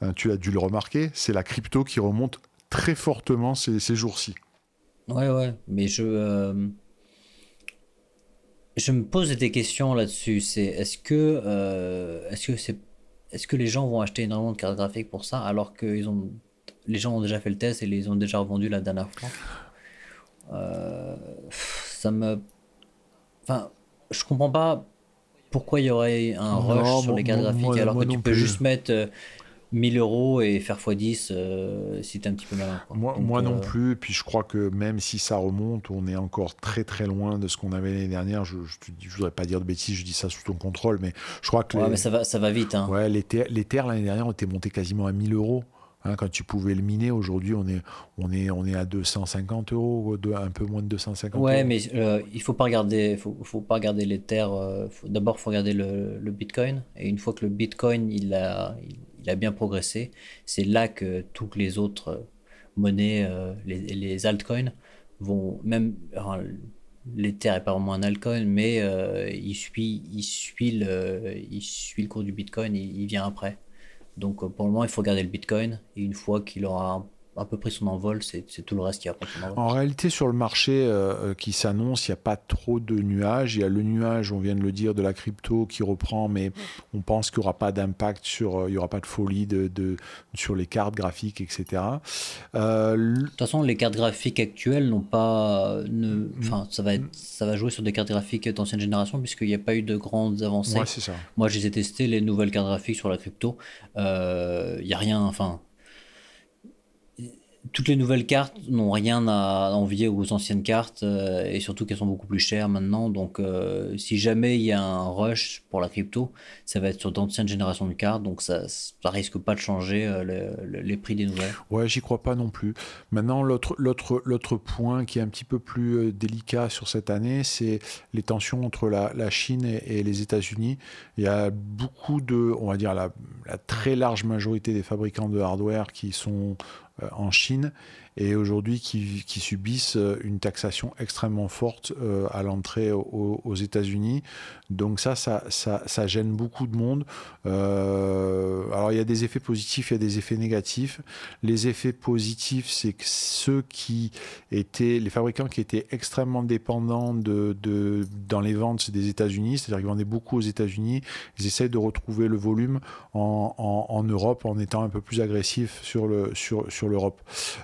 S1: hein, tu as dû le remarquer, c'est la crypto qui remonte très fortement ces, ces jours-ci.
S2: Ouais, ouais. Mais je. Euh, je me pose des questions là-dessus. C'est est-ce que, est-ce que c'est, est-ce que les gens vont acheter énormément de cartes graphiques pour ça alors que ils ont, les gens ont déjà fait le test et les ont déjà revendu la dernière fois? Ça me. Enfin, je comprends pas pourquoi il y aurait un rush sur les cartes graphiques alors que tu peux juste mettre 1000 euh, euros et faire x10 euh, si tu es un petit peu malin.
S1: Moi, moi non euh, plus. Et puis je crois que même si ça remonte, on est encore très très loin de ce qu'on avait l'année dernière. Je, je, voudrais pas dire de bêtises, je dis ça sous ton contrôle, mais je crois que.
S2: Ouais, mais ça va, ça va vite. Hein.
S1: Ouais, les, les terres l'année dernière ont été montées quasiment à 1000 euros. Hein, quand tu pouvais le miner, aujourd'hui, on est, on, est, on est à 250 euros, un peu moins de 250
S2: ouais, mais euh, il faut pas regarder, faut, faut pas regarder les terres. Euh, D'abord, il faut regarder le, le, Bitcoin. Et une fois que le Bitcoin il a, il, a bien progressé, c'est là que toutes les autres monnaies, euh, les, les, altcoins, vont même. L'Ether n'est pas vraiment un altcoin, mais il, suit, il, suit le, il suit le cours du Bitcoin, il, il vient après. Donc euh, pour le moment, il faut garder le Bitcoin. Et une fois qu'il aura un peu pris son envol, c'est tout le reste qui son envol.
S1: En réalité, sur le marché euh, euh, qui s'annonce, il n'y a pas trop de nuages. Il y a le nuage, on vient de le dire, de la crypto qui reprend, mais on pense qu'il n'y aura pas d'impact sur, euh, il n'y aura pas de folie de, de, sur les cartes graphiques, etc.
S2: de toute façon, les cartes graphiques actuelles n'ont pas, ne, enfin, ça va être, ça va jouer sur des cartes graphiques d'ancienne génération puisqu'il n'y a pas eu de grandes avancées.
S1: Ouais, ça.
S2: Moi, je les ai testées les nouvelles cartes graphiques sur la crypto. Il n'y a rien, enfin toutes les nouvelles cartes n'ont rien à envier aux anciennes cartes euh, et surtout qu'elles sont beaucoup plus chères maintenant. Donc, euh, si jamais il y a un rush pour la crypto, ça va être sur d'anciennes générations de cartes. Donc, ça, ça risque pas de changer euh, les prix des nouvelles.
S1: Ouais, j'y crois pas non plus. Maintenant, l'autre, point qui est un petit peu plus délicat sur cette année, c'est les tensions entre la, Chine et, les États-Unis. Il y a beaucoup de, on va dire, la, très large majorité des fabricants de hardware qui sont en Chine et aujourd'hui qui, subissent euh, une taxation extrêmement forte euh, à l'entrée aux, États-Unis. Donc ça ça, ça, gêne beaucoup de monde. alors il y a des effets positifs, il y a des effets négatifs. Les effets positifs, c'est que ceux qui étaient, les fabricants qui étaient extrêmement dépendants de, dans les ventes des États-Unis, c'est-à-dire qu'ils vendaient beaucoup aux États-Unis, ils essayent de retrouver le volume en, Europe en étant un peu plus agressifs sur sur, l'Europe.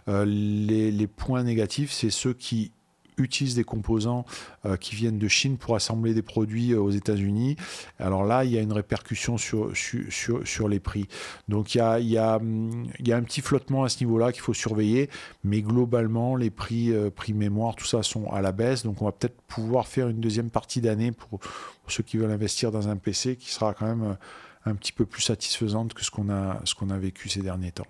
S1: Euh, les, points négatifs, c'est ceux qui utilisent des composants euh, qui viennent de Chine pour assembler des produits euh, aux États-Unis. Alors là, il y a une répercussion sur, sur, sur, les prix. Donc il y, a, il, y a, il y a un petit flottement à ce niveau-là qu'il faut surveiller, mais globalement, les prix, prix mémoire, tout ça sont à la baisse. Donc on va peut-être pouvoir faire une deuxième partie d'année pour, ceux qui veulent investir dans un PC qui sera quand même un petit peu plus satisfaisante que ce qu'on a, ce qu'on a vécu ces derniers temps.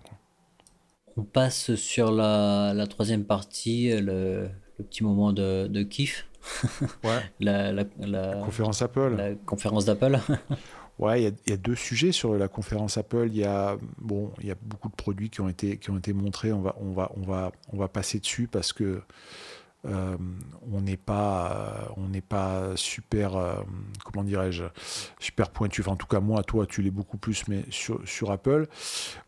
S2: On passe sur la, la troisième partie, le, le, petit moment de, de kiff.
S1: Ouais.
S2: la, la,
S1: la, conférence Apple.
S2: La conférence d'Apple.
S1: ouais, il y, y, a deux sujets sur la conférence Apple. Il y a bon, il y a beaucoup de produits qui ont été qui ont été montrés. On va on va on va on va passer dessus parce que euh, on n'est pas, euh, on n'est pas super, euh, comment dirais-je, super pointu. En tout cas, moi, toi, tu l'es beaucoup plus, mais sur, sur Apple,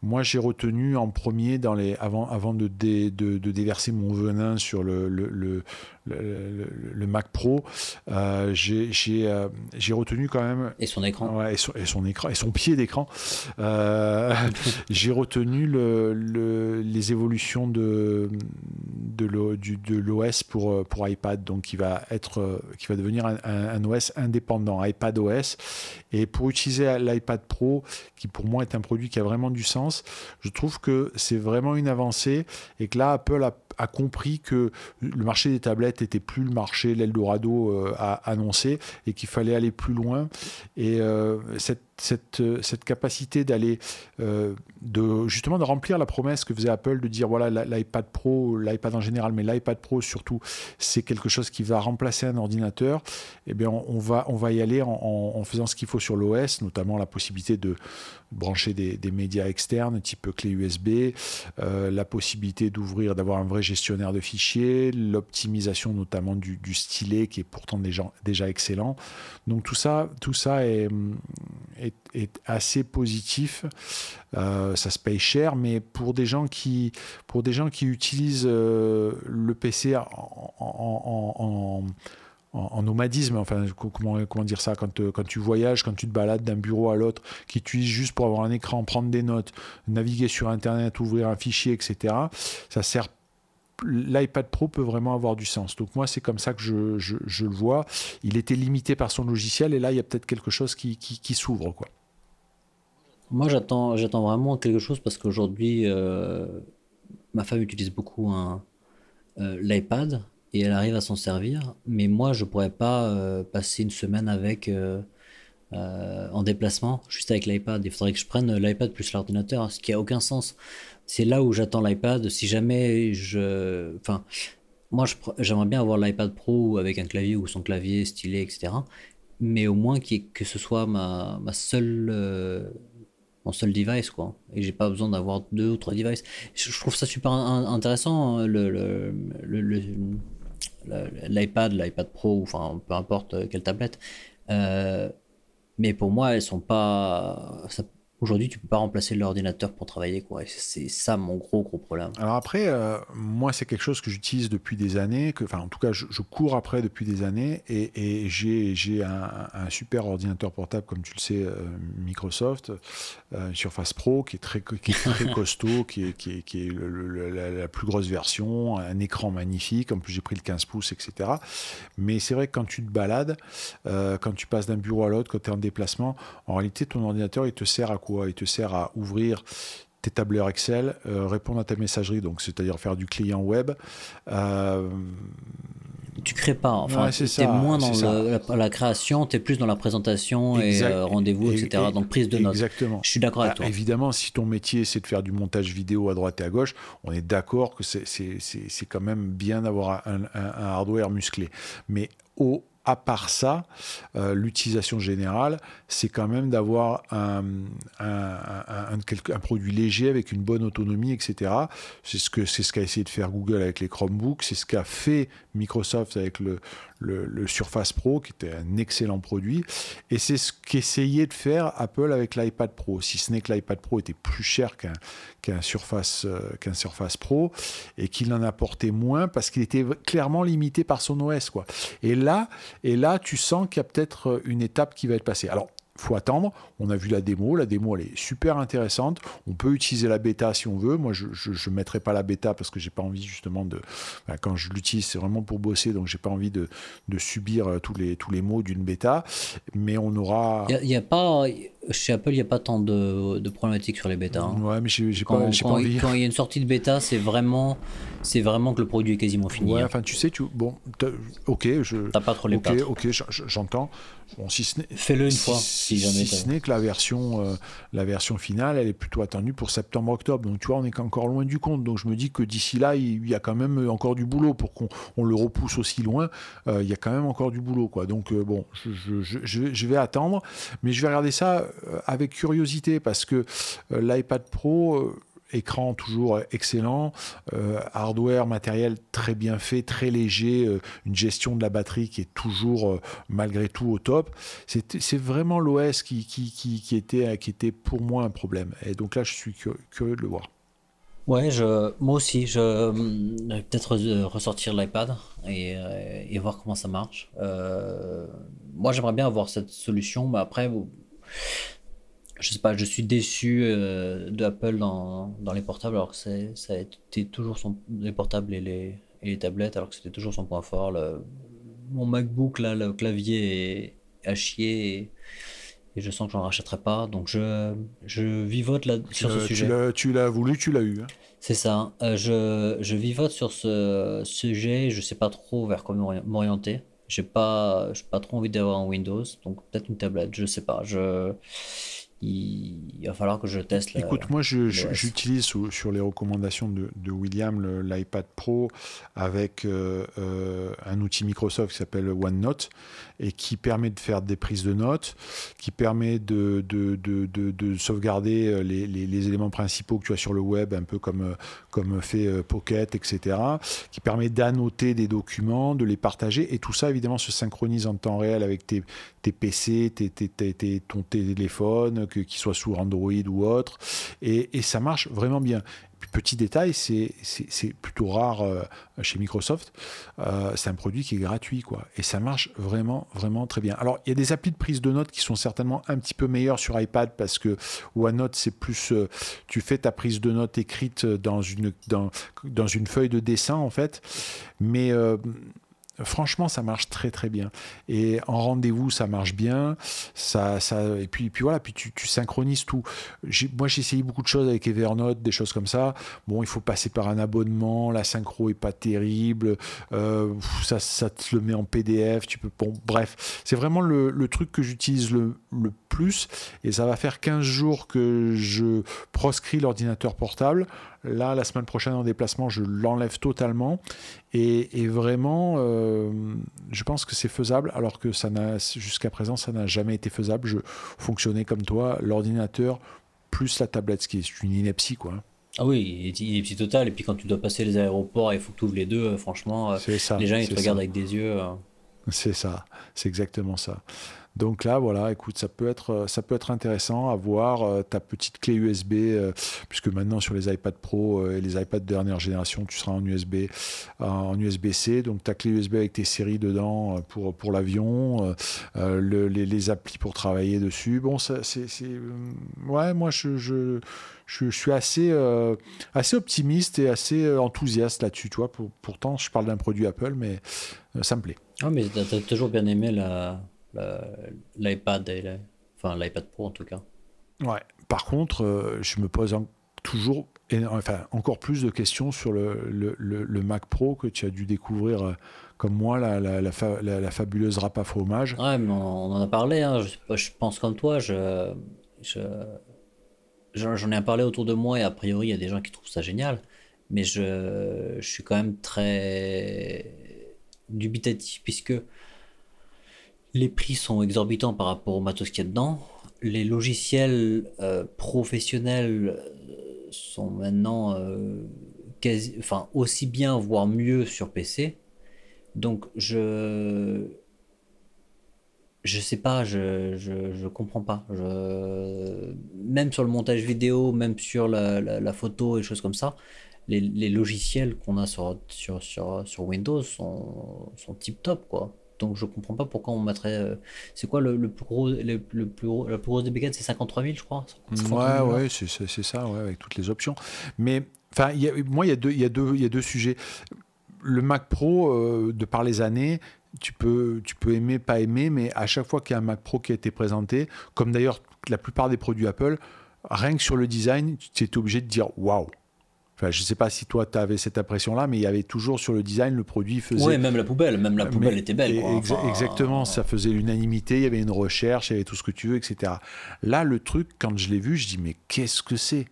S1: moi, j'ai retenu en premier dans les, avant, avant de, de, déverser mon venin sur le, Mac Pro, euh, j'ai retenu quand même.
S2: Et son écran.
S1: et, son, écran et son pied d'écran. j'ai retenu le, les évolutions de de l'OS pour pour iPad, donc qui va être qui va devenir un, un OS indépendant, iPad OS. Et pour utiliser l'iPad Pro, qui pour moi est un produit qui a vraiment du sens, je trouve que c'est vraiment une avancée et que là, Apple a, compris que le marché des tablettes n'était plus le marché, l'Eldorado euh, a annoncé, et qu'il fallait aller plus loin. Et euh, cette cette, euh, cette capacité d'aller, euh, de, justement de remplir la promesse que faisait Apple de dire voilà, l'iPad Pro, l'iPad en général, mais l'iPad Pro surtout, c'est quelque chose qui va remplacer un ordinateur, eh bien on, va, on va y aller en, faisant ce qu'il faut sur l'OS, notamment la possibilité de brancher des, médias externes, type clé USB, euh, la possibilité d'ouvrir, d'avoir un vrai gestionnaire de fichiers, l'optimisation notamment du, du, stylet qui est pourtant déjà, déjà excellent. Donc tout ça, tout ça est est, assez positif. Euh, ça se paye cher, mais pour des gens qui, pour des gens qui utilisent euh, le PC en, nomadisme, enfin comment, comment dire ça, quand, quand tu voyages, quand tu te balades d'un bureau à l'autre, qui utilisent juste pour avoir un écran, prendre des notes, naviguer sur Internet, ouvrir un fichier, etc. Ça sert l'iPad Pro peut vraiment avoir du sens. Donc moi, c'est comme ça que je, le vois. Il était limité par son logiciel et là, il y a peut-être quelque chose qui, s'ouvre. quoi.
S2: Moi, j'attends, vraiment quelque chose parce qu'aujourd'hui, euh, ma femme utilise beaucoup un, euh, l'iPad et elle arrive à s'en servir. Mais moi, je pourrais pas euh, passer une semaine avec en déplacement juste avec l'iPad. Il faudrait que je prenne l'iPad plus l'ordinateur, ce qui a aucun sens. C'est là où j'attends l'iPad. Si jamais je, enfin, moi, j'aimerais bien avoir l'iPad Pro avec un clavier ou son clavier stylé, etc. Mais au moins que ce soit ma, ma seule mon seul device quoi et j'ai pas besoin d'avoir deux ou trois devices je, trouve ça super intéressant hein, le, l'iPad l'iPad Pro enfin peu importe quelle tablette euh, mais pour moi elles sont pas Aujourd'hui, tu peux pas remplacer l'ordinateur pour travailler, quoi. C'est ça mon gros gros problème.
S1: Alors après, euh, moi, c'est quelque chose que j'utilise depuis des années, que, enfin, en tout cas, je, cours après depuis des années, et, j'ai un, super ordinateur portable, comme tu le sais, euh, Microsoft, euh, Surface Pro, qui est très, qui est très costaud, qui est, qui est, qui est la, plus grosse version, un écran magnifique. En plus, j'ai pris le 15 pouces, etc. Mais c'est vrai que quand tu te balades, quand tu passes d'un bureau à l'autre, quand tu es en déplacement, en réalité, ton ordinateur, il te sert à quoi? Il te sert à ouvrir tes tableurs Excel, euh, répondre à ta messagerie, donc c'est-à-dire faire du client web. Euh,
S2: tu crées pas, enfin, tu es moins dans la, création, tu es plus dans la présentation et euh, rendez-vous, etc. donc prise de notes.
S1: Exactement.
S2: Je suis d'accord avec
S1: bah, toi. Évidemment, si ton métier c'est de faire du montage vidéo à droite et à gauche, on est d'accord que c'est quand même bien d'avoir un, un, hardware musclé. Mais au, à part ça, euh, l'utilisation générale, c'est quand même d'avoir un, un, produit léger avec une bonne autonomie, etc. C'est ce c'est ce qu'a essayé de faire Google avec les Chromebooks, c'est ce qu'a fait Microsoft avec le, le, Surface Pro, qui était un excellent produit, et c'est ce qu'essayait de faire Apple avec l'iPad Pro, si ce n'est que l'iPad Pro était plus cher qu'un Surface, euh, Surface Pro, et qu'il en apportait moins parce qu'il était clairement limité par son OS. Quoi. Et, là, et là, tu sens qu'il y a peut-être une étape qui va être passée. Alors, faut attendre. On a vu la démo. La démo, elle est super intéressante. On peut utiliser la bêta si on veut. Moi, je ne mettrai pas la bêta parce que j'ai pas envie justement de. quand je l'utilise, c'est vraiment pour bosser, donc j'ai pas envie de, subir euh, tous les, tous les mots d'une bêta. Mais on aura.
S2: Il n'y a, pas. Chez Apple, il n'y a pas tant de, de, problématiques sur les bêtas. Hein.
S1: Ouais, mais j'ai pas, pas, envie.
S2: Quand il y a une sortie de bêta, c'est vraiment, c'est vraiment que le produit est quasiment fini.
S1: Ouais,
S2: hein.
S1: enfin, tu sais, tu, bon, ok, je.
S2: T'as pas trop les
S1: Ok, ok, j'entends. Bon, si
S2: Fais-le une fois,
S1: si, jamais. Si ce n'est que la version, euh, la version finale, elle est plutôt attendue pour septembre-octobre. Donc, tu vois, on est encore loin du compte. Donc, je me dis que d'ici là, il y a quand même encore du boulot pour qu'on le repousse aussi loin. Euh, il y a quand même encore du boulot, quoi. Donc, euh, bon, je, je, je, je, vais attendre, mais je vais regarder ça avec curiosité parce que l'iPad Pro écran toujours excellent, euh, hardware, matériel très bien fait, très léger, euh, une gestion de la batterie qui est toujours euh, malgré tout au top. C'est vraiment l'OS qui, était, pour moi un problème. Et donc là, je suis curieux de le voir.
S2: Ouais, moi aussi, je vais peut-être ressortir l'iPad et, et, voir comment ça marche. moi, j'aimerais bien avoir cette solution, mais après, je sais pas, je suis déçu euh, d'Apple dans, dans, les portables, alors que ça a été toujours son, les portables et les, et les tablettes, alors que c'était toujours son point fort. Le, mon MacBook, là, le clavier est à chier et, je sens que j'en rachèterai pas, donc je, je vivote là, sur ce sujet.
S1: Tu l'as voulu, tu l'as eu. Hein.
S2: C'est ça, euh, je, je vivote sur ce sujet, je sais pas trop vers quoi m'orienter. J'ai pas, pas trop envie d'avoir un Windows, donc peut-être une tablette, je sais pas. Je il, va falloir que je teste.
S1: Écoute, moi j'utilise sur les recommandations de, William l'iPad Pro avec euh, euh, un outil Microsoft qui s'appelle OneNote et qui permet de faire des prises de notes, qui permet de, de, de, sauvegarder euh, les, les, éléments principaux que tu as sur le web, un peu comme, comme fait Pocket, etc., qui permet d'annoter des documents, de les partager et tout ça évidemment se synchronise en temps réel avec tes, tes PC, tes, tes, ton téléphone, qu'il soit sous Android ou autre, et, ça marche vraiment bien. petit détail, c'est plutôt rare euh, chez Microsoft. Euh, c'est un produit qui est gratuit, quoi. Et ça marche vraiment, vraiment très bien. Alors, il y a des applis de prise de notes qui sont certainement un petit peu meilleurs sur iPad parce que OneNote, c'est plus. Euh, tu fais ta prise de notes écrite dans une feuille de dessin, en fait. Mais Franchement, ça marche très très bien. Et en rendez-vous, ça marche bien. Ça, ça, et puis, puis voilà, puis tu, synchronises tout. Moi, j'ai essayé beaucoup de choses avec Evernote, des choses comme ça. Bon, il faut passer par un abonnement. La synchro est pas terrible. Euh, ça, ça, te le met en PDF. Tu peux, bon, bref, c'est vraiment le, truc que j'utilise le, le plus. Et ça va faire 15 jours que je proscris l'ordinateur portable. Là, la semaine prochaine en déplacement, je l'enlève totalement. Et, vraiment, euh, je pense que c'est faisable, alors que ça n'a jusqu'à présent, ça n'a jamais été faisable. Je fonctionnais comme toi, l'ordinateur plus la tablette, ce qui est une ineptie, quoi.
S2: Ah oui, ineptie totale. Et puis quand tu dois passer les aéroports, il faut que tu ouvres les deux. Euh, franchement, euh, les gens ils te regardent avec des yeux.
S1: C'est ça, c'est exactement ça. Donc là, voilà, écoute, ça peut être, euh, ça peut être intéressant à voir euh, ta petite clé USB, euh, puisque maintenant sur les iPad Pro et les iPad de dernière génération, tu seras en USB, en USB-C. Donc ta clé USB avec tes séries dedans pour, pour l'avion, les, applis pour travailler dessus. Bon, c'est, ouais, moi je, je je, suis assez, assez optimiste et assez enthousiaste là-dessus. Vois, pourtant, je parle d'un produit Apple, mais ça me plaît.
S2: Ah, mais tu as toujours bien aimé la, l'iPad enfin l'iPad Pro en tout cas.
S1: Ouais. Par contre, euh, je me pose toujours, enfin encore plus de questions sur le, le, le, Mac Pro que tu as dû découvrir euh, comme moi la, la, la, fabuleuse râpe à fromage.
S2: Ouais, mais on, en a parlé. Hein. Je, je, pense comme toi. Je, je j'en ai parlé autour de moi et a priori il y a des gens qui trouvent ça génial. Mais je, je suis quand même très dubitatif puisque les prix sont exorbitants par rapport au matos qu'il y a dedans. Les logiciels euh, professionnels euh, sont maintenant euh, quasi, enfin, aussi bien, voire mieux sur PC. Donc je je sais pas, je, je, je comprends pas. Même sur le montage vidéo, même sur la, la, photo et choses comme ça, les, les logiciels qu'on a sur, sur, sur, sur Windows sont, sont tip top quoi. Donc je comprends pas pourquoi on mettrait. Euh, c'est quoi le, plus gros, le, plus gros, la plus grosse des c'est 53 000, je crois.
S1: ouais, ouais, c'est ça, ouais, avec toutes les options. Mais enfin, moi, il y a deux, il y a deux, il y a deux sujets. Le Mac Pro, euh, de par les années, tu peux, tu peux aimer, pas aimer, mais à chaque fois qu'il y a un Mac Pro qui a été présenté, comme d'ailleurs la plupart des produits Apple, rien que sur le design, tu es obligé de dire waouh je ne sais pas si toi, tu avais cette impression-là, mais il y avait toujours sur le design, le produit faisait.
S2: Oui, même la poubelle, même la poubelle était belle.
S1: exactement, ça faisait l'unanimité, il y avait une recherche, il y avait tout ce que tu veux, etc. Là, le truc, quand je l'ai vu, je dis, mais qu'est-ce que c'est?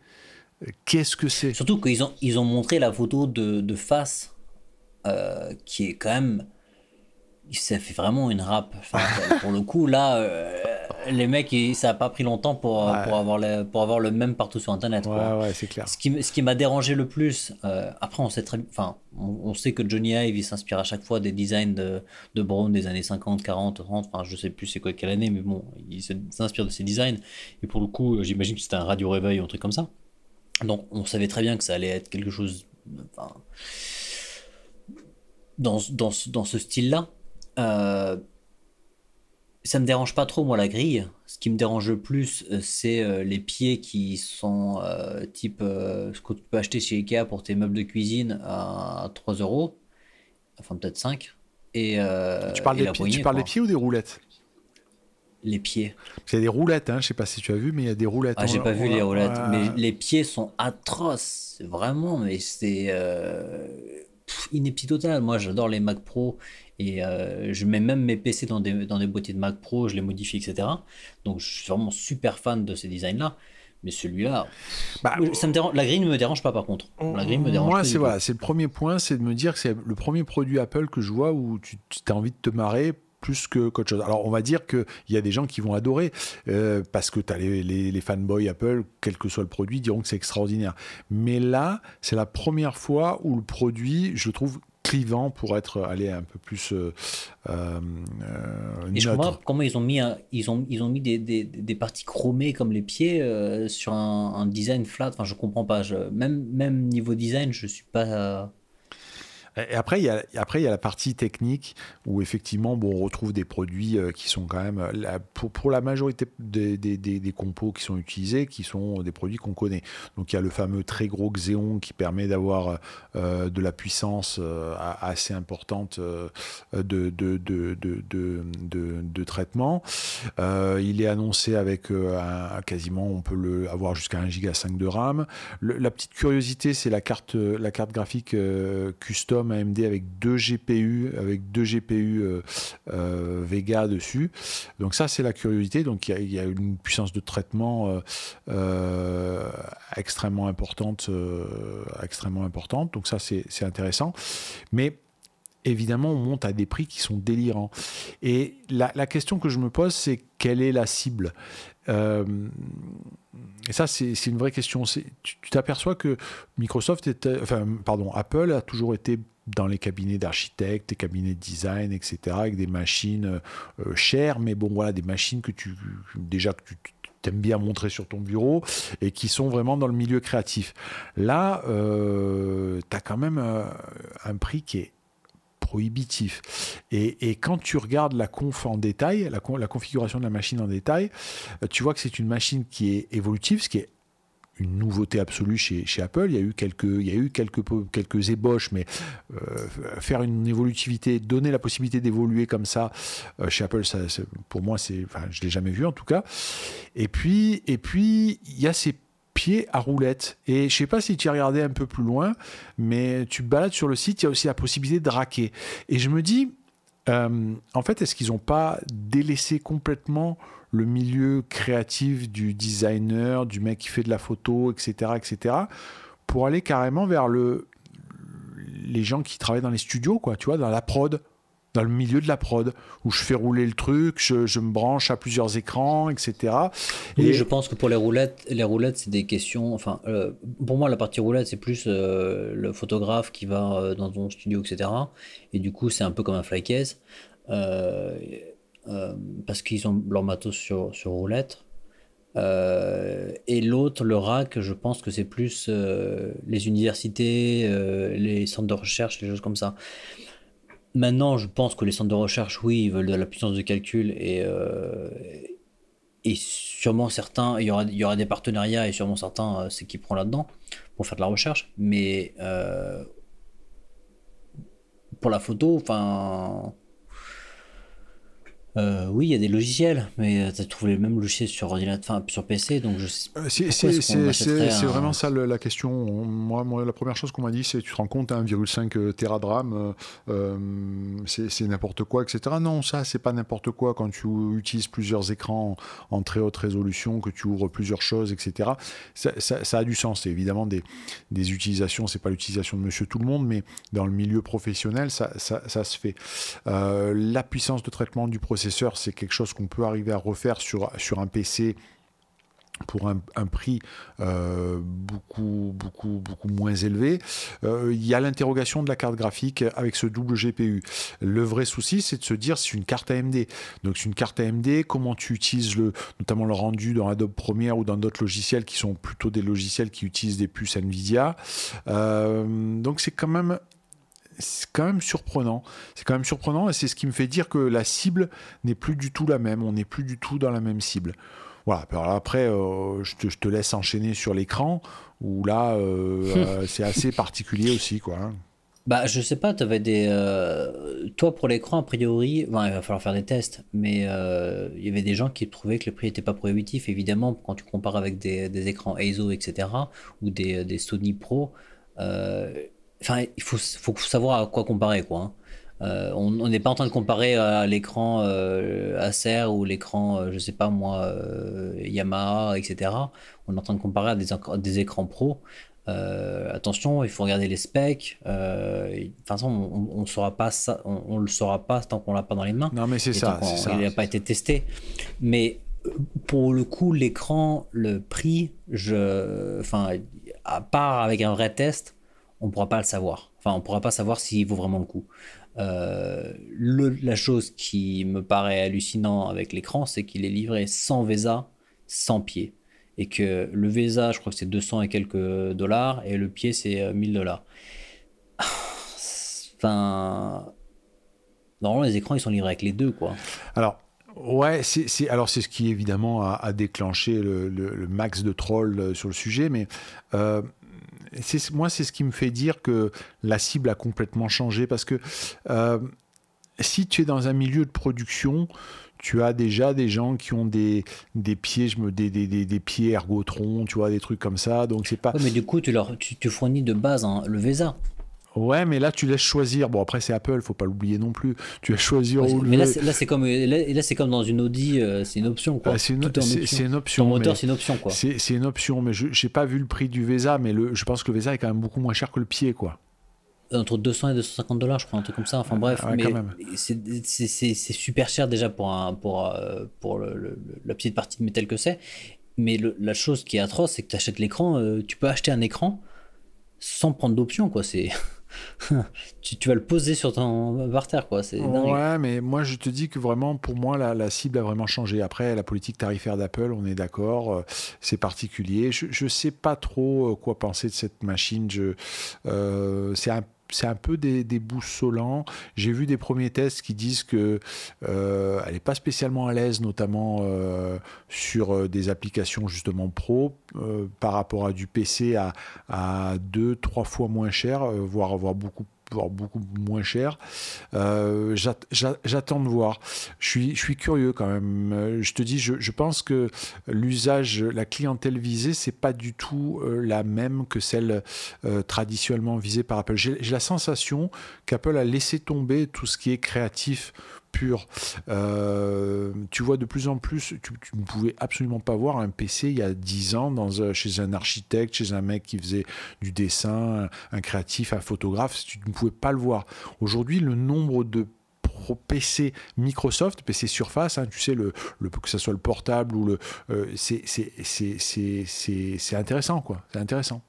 S1: Qu'est-ce que c'est?
S2: Surtout qu'ils ont, ils ont montré la photo de, de face, euh, qui est quand même. Ça fait vraiment une rap. pour le coup, là. Euh, les mecs, ça n'a pas pris longtemps pour, pour, avoir le, pour avoir le même partout sur Internet.
S1: Ouais, ouais, c'est clair.
S2: Ce qui, ce qui m'a dérangé le plus, euh, après, on sait très enfin, on, sait que Johnny Ive, il s'inspire à chaque fois des designs de, de Brown des années 50, 40, 30, enfin, je sais plus c'est quoi quelle année, mais bon, il s'inspire de ces designs. Et pour le coup, j'imagine que c'était un radio réveil ou un truc comme ça. Donc on savait très bien que ça allait être quelque chose dans, dans, dans, ce style-là. Euh, ça me dérange pas trop, moi, la grille. Ce qui me dérange le plus, euh, c'est euh, les pieds qui sont type ce que tu peux acheter chez Ikea pour tes meubles de cuisine à 3 euros. Enfin, peut-être 5. Et,
S1: tu parles, des, pieds, tu parles des pieds ou des roulettes?
S2: Les pieds.
S1: Il y a des roulettes, hein, je sais pas si tu as vu, mais il y a des roulettes.
S2: Ah, j'ai pas vu les roulettes, mais les pieds sont atroces, vraiment, mais c'est euh, ineptie totale. Moi, j'adore les Mac Pro et euh, je mets même mes PC dans des, dans des boîtiers de Mac Pro, je les modifie, etc. Donc, je suis vraiment super fan de ces designs-là. Mais celui-là, bah, ça me dérange, la grille ne me dérange pas par contre. La grille me dérange
S1: Moi, c'est voilà, c'est le premier point, c'est de me dire que c'est le premier produit Apple que je vois où tu as envie de te marrer plus que qu'autre chose. Alors on va dire qu'il y a des gens qui vont adorer euh, parce que tu as les, les, fanboys Apple, quel que soit le produit, diront que c'est extraordinaire. Mais là, c'est la première fois où le produit, je le trouve clivant pour être aller un peu plus euh, euh,
S2: Et je comprends comment ils ont mis ils ont ils ont mis des, des, des parties chromées comme les pieds sur un, un, design flat enfin je comprends pas je, même même niveau design je suis pas
S1: et après, il y a, après, il y a la partie technique où effectivement, bon, on retrouve des produits euh, qui sont quand même, euh, pour, la majorité des, compos qui sont utilisés, qui sont des produits qu'on connaît. Donc il y a le fameux très gros Xeon qui permet d'avoir euh, de la puissance assez importante de, de, de, de, traitement. il est annoncé avec quasiment, on peut le avoir jusqu'à 1 giga 5 de RAM. la petite curiosité, c'est la carte, la carte graphique custom AMD avec deux GPU, avec deux GPU euh, euh, Vega dessus. Donc ça, c'est la curiosité. Donc il y, a une puissance de traitement euh, extrêmement importante, extrêmement importante. Donc ça, c'est intéressant. Mais évidemment, on monte à des prix qui sont délirants. Et la, question que je me pose, c'est quelle est la cible? Et ça, c'est une vraie question. Tu t'aperçois que Microsoft, était, enfin, pardon, Apple a toujours été dans les cabinets d'architectes, des cabinets de design, etc., avec des machines euh, euh, chères, mais bon, voilà, des machines que tu, déjà que tu aimes bien montrer sur ton bureau et qui sont vraiment dans le milieu créatif. Là, euh, tu as quand même un prix qui est prohibitif. Et, quand tu regardes la conf en détail, la, la configuration de la machine en détail, tu vois que c'est une machine qui est évolutive, ce qui est une nouveauté absolue chez, Apple. Il y a eu quelques, il y a eu quelques, quelques ébauches, mais euh, faire une évolutivité, donner la possibilité d'évoluer comme ça euh, chez Apple, pour moi, c'est, enfin, je l'ai jamais vu en tout cas. Et puis, et puis, il y a ces pieds à roulettes. Et je sais pas si tu as regardé un peu plus loin, mais tu balades sur le site, il y a aussi la possibilité de raquer. Et je me dis, euh, en fait, est-ce qu'ils n'ont pas délaissé complètement le milieu créatif du designer, du mec qui fait de la photo, etc., etc., pour aller carrément vers le, les gens qui travaillent dans les studios, quoi, tu vois, dans la prod, dans le milieu de la prod, où je fais rouler le truc, je, me branche à plusieurs écrans, etc.
S2: Oui, et je pense que pour les roulettes, les roulettes, c'est des questions. Enfin, euh, pour moi, la partie roulette, c'est plus euh, le photographe qui va euh, dans ton studio, etc. Et du coup, c'est un peu comme un fly case. Euh, parce qu'ils ont leur matos sur, sur roulette. Euh, et l'autre, le RAC, je pense que c'est plus euh, les universités, les centres de recherche, les choses comme ça. Maintenant, je pense que les centres de recherche, oui, ils veulent de la puissance de calcul et, et sûrement certains, il y, aura, il y aura des partenariats et sûrement certains, c'est qui prend là-dedans pour faire de la recherche. Mais pour la photo, enfin euh, oui, il y a des logiciels, mais euh, tu as trouvé les mêmes logiciels sur ordinateur, enfin sur PC, donc je sais.
S1: Euh, c'est vraiment ça la question. Moi, moi, la première chose qu'on m'a dit, c'est tu te rends compte, 1,5 Tera de RAM, c'est n'importe quoi, etc. Non, ça, c'est pas n'importe quoi quand tu utilises plusieurs écrans en, très haute résolution, que tu ouvres plusieurs choses, etc. Ça, ça, a du sens. C'est évidemment des, des utilisations, c'est pas l'utilisation de Monsieur Tout le Monde, mais dans le milieu professionnel, ça, ça se fait. la puissance de traitement du c'est quelque chose qu'on peut arriver à refaire sur, sur un PC pour un, prix euh, beaucoup, beaucoup, beaucoup moins élevé. Euh, il y a l'interrogation de la carte graphique avec ce double GPU. Le vrai souci, c'est de se dire c'est une carte AMD. Donc c'est une carte AMD, comment tu utilises le, notamment le rendu dans Adobe Premiere ou dans d'autres logiciels qui sont plutôt des logiciels qui utilisent des puces Nvidia. Euh, donc c'est quand même c'est quand même surprenant. C'est quand même surprenant et c'est ce qui me fait dire que la cible n'est plus du tout la même. On n'est plus du tout dans la même cible. Voilà. Alors après, euh, je, te, laisse enchaîner sur l'écran, où là, euh, euh, c'est assez particulier aussi, quoi. Hein.
S2: Bah, je sais pas, tu avais des. toi, pour l'écran, a priori, il va falloir faire des tests, mais il y avait des gens qui trouvaient que le prix n'était pas prohibitif. Évidemment, quand tu compares avec des, écrans EIZO, etc., ou des, Sony Pro, enfin, il faut, faut, savoir à quoi comparer, quoi. Hein. Euh, on n'est pas en train de comparer à l'écran euh, Acer ou l'écran, euh, je sais pas moi, Yamaha, etc. On est en train de comparer à des, écrans pro. attention, il faut regarder les specs. de toute façon, on, ne pas ça, on, le saura pas tant qu'on l'a pas dans les mains.
S1: Non, mais c'est ça,
S2: Il n'a pas été testé. Mais pour le coup, l'écran, le prix, je, enfin, à part avec un vrai test, on pourra pas le savoir. Enfin, on pourra pas savoir s'il vaut vraiment le coup. Euh, la chose qui me paraît hallucinant avec l'écran, c'est qu'il est livré sans VESA, sans pied. Et que le VESA, je crois que c'est 200 et quelques dollars, et le pied, c'est 1000 euh, dollars. Enfin. Normalement, les écrans, ils sont livrés avec les deux, quoi.
S1: Alors, Ouais, c'est alors c'est ce qui évidemment a, déclenché le, max de trolls euh, sur le sujet, mais moi, c'est ce qui me fait dire que la cible a complètement changé parce que euh, si tu es dans un milieu de production, tu as déjà des gens qui ont des, pieds, je me, des, des, pieds ergotron, tu vois, des trucs comme ça. Donc c'est pas.
S2: mais du coup, tu leur, fournis de base le VESA.
S1: Ouais, mais là, tu laisses choisir. Bon, après, c'est Apple, faut pas l'oublier non plus. Tu laisses choisir où
S2: Mais là, c'est comme, là, c'est comme dans une Audi, euh, c'est une option. Quoi.
S1: c'est une, option.
S2: Ton moteur, c'est une option. quoi.
S1: C'est une option, mais je n'ai pas vu le prix du Vesa, mais le, je pense que le Vesa est quand même beaucoup moins cher que le pied. quoi.
S2: Entre 200 et 250 dollars, je crois, un truc comme ça. Enfin bref, mais c'est super cher déjà pour, un, pour, euh, pour le, la petite partie de métal que c'est. Mais la chose qui est atroce, c'est que tu achètes l'écran, euh, tu peux acheter un écran sans prendre d'option, quoi. C'est. tu, vas le poser sur ton par terre, quoi. C'est
S1: ouais, mais moi je te dis que vraiment, pour moi, la, cible a vraiment changé. Après, la politique tarifaire d'Apple, on est d'accord, euh, c'est particulier. Je sais pas trop euh, quoi penser de cette machine. Je, euh, c'est un c'est un peu des, boussolants. J'ai vu des premiers tests qui disent que euh, elle n'est pas spécialement à l'aise, notamment euh, sur euh, des applications justement pro, par rapport à du PC à, à deux, trois fois moins cher, voire, voire beaucoup beaucoup moins cher. Euh, j'attends de voir. Je suis, je suis curieux quand même. Euh, je te dis, je, pense que l'usage, la clientèle visée, c'est pas du tout euh, la même que celle traditionnellement visée par Apple. J'ai la sensation qu'Apple a laissé tomber tout ce qui est créatif pur. Euh, tu vois de plus en plus, tu, ne pouvais absolument pas voir un PC il y a 10 ans dans, chez un architecte, chez un mec qui faisait du dessin, un, créatif, un photographe, tu ne pouvais pas le voir. Aujourd'hui, le nombre de PC Microsoft, PC Surface, hein, tu sais, le, le, que ce soit le portable ou le. Euh, c'est intéressant, quoi. C'est intéressant.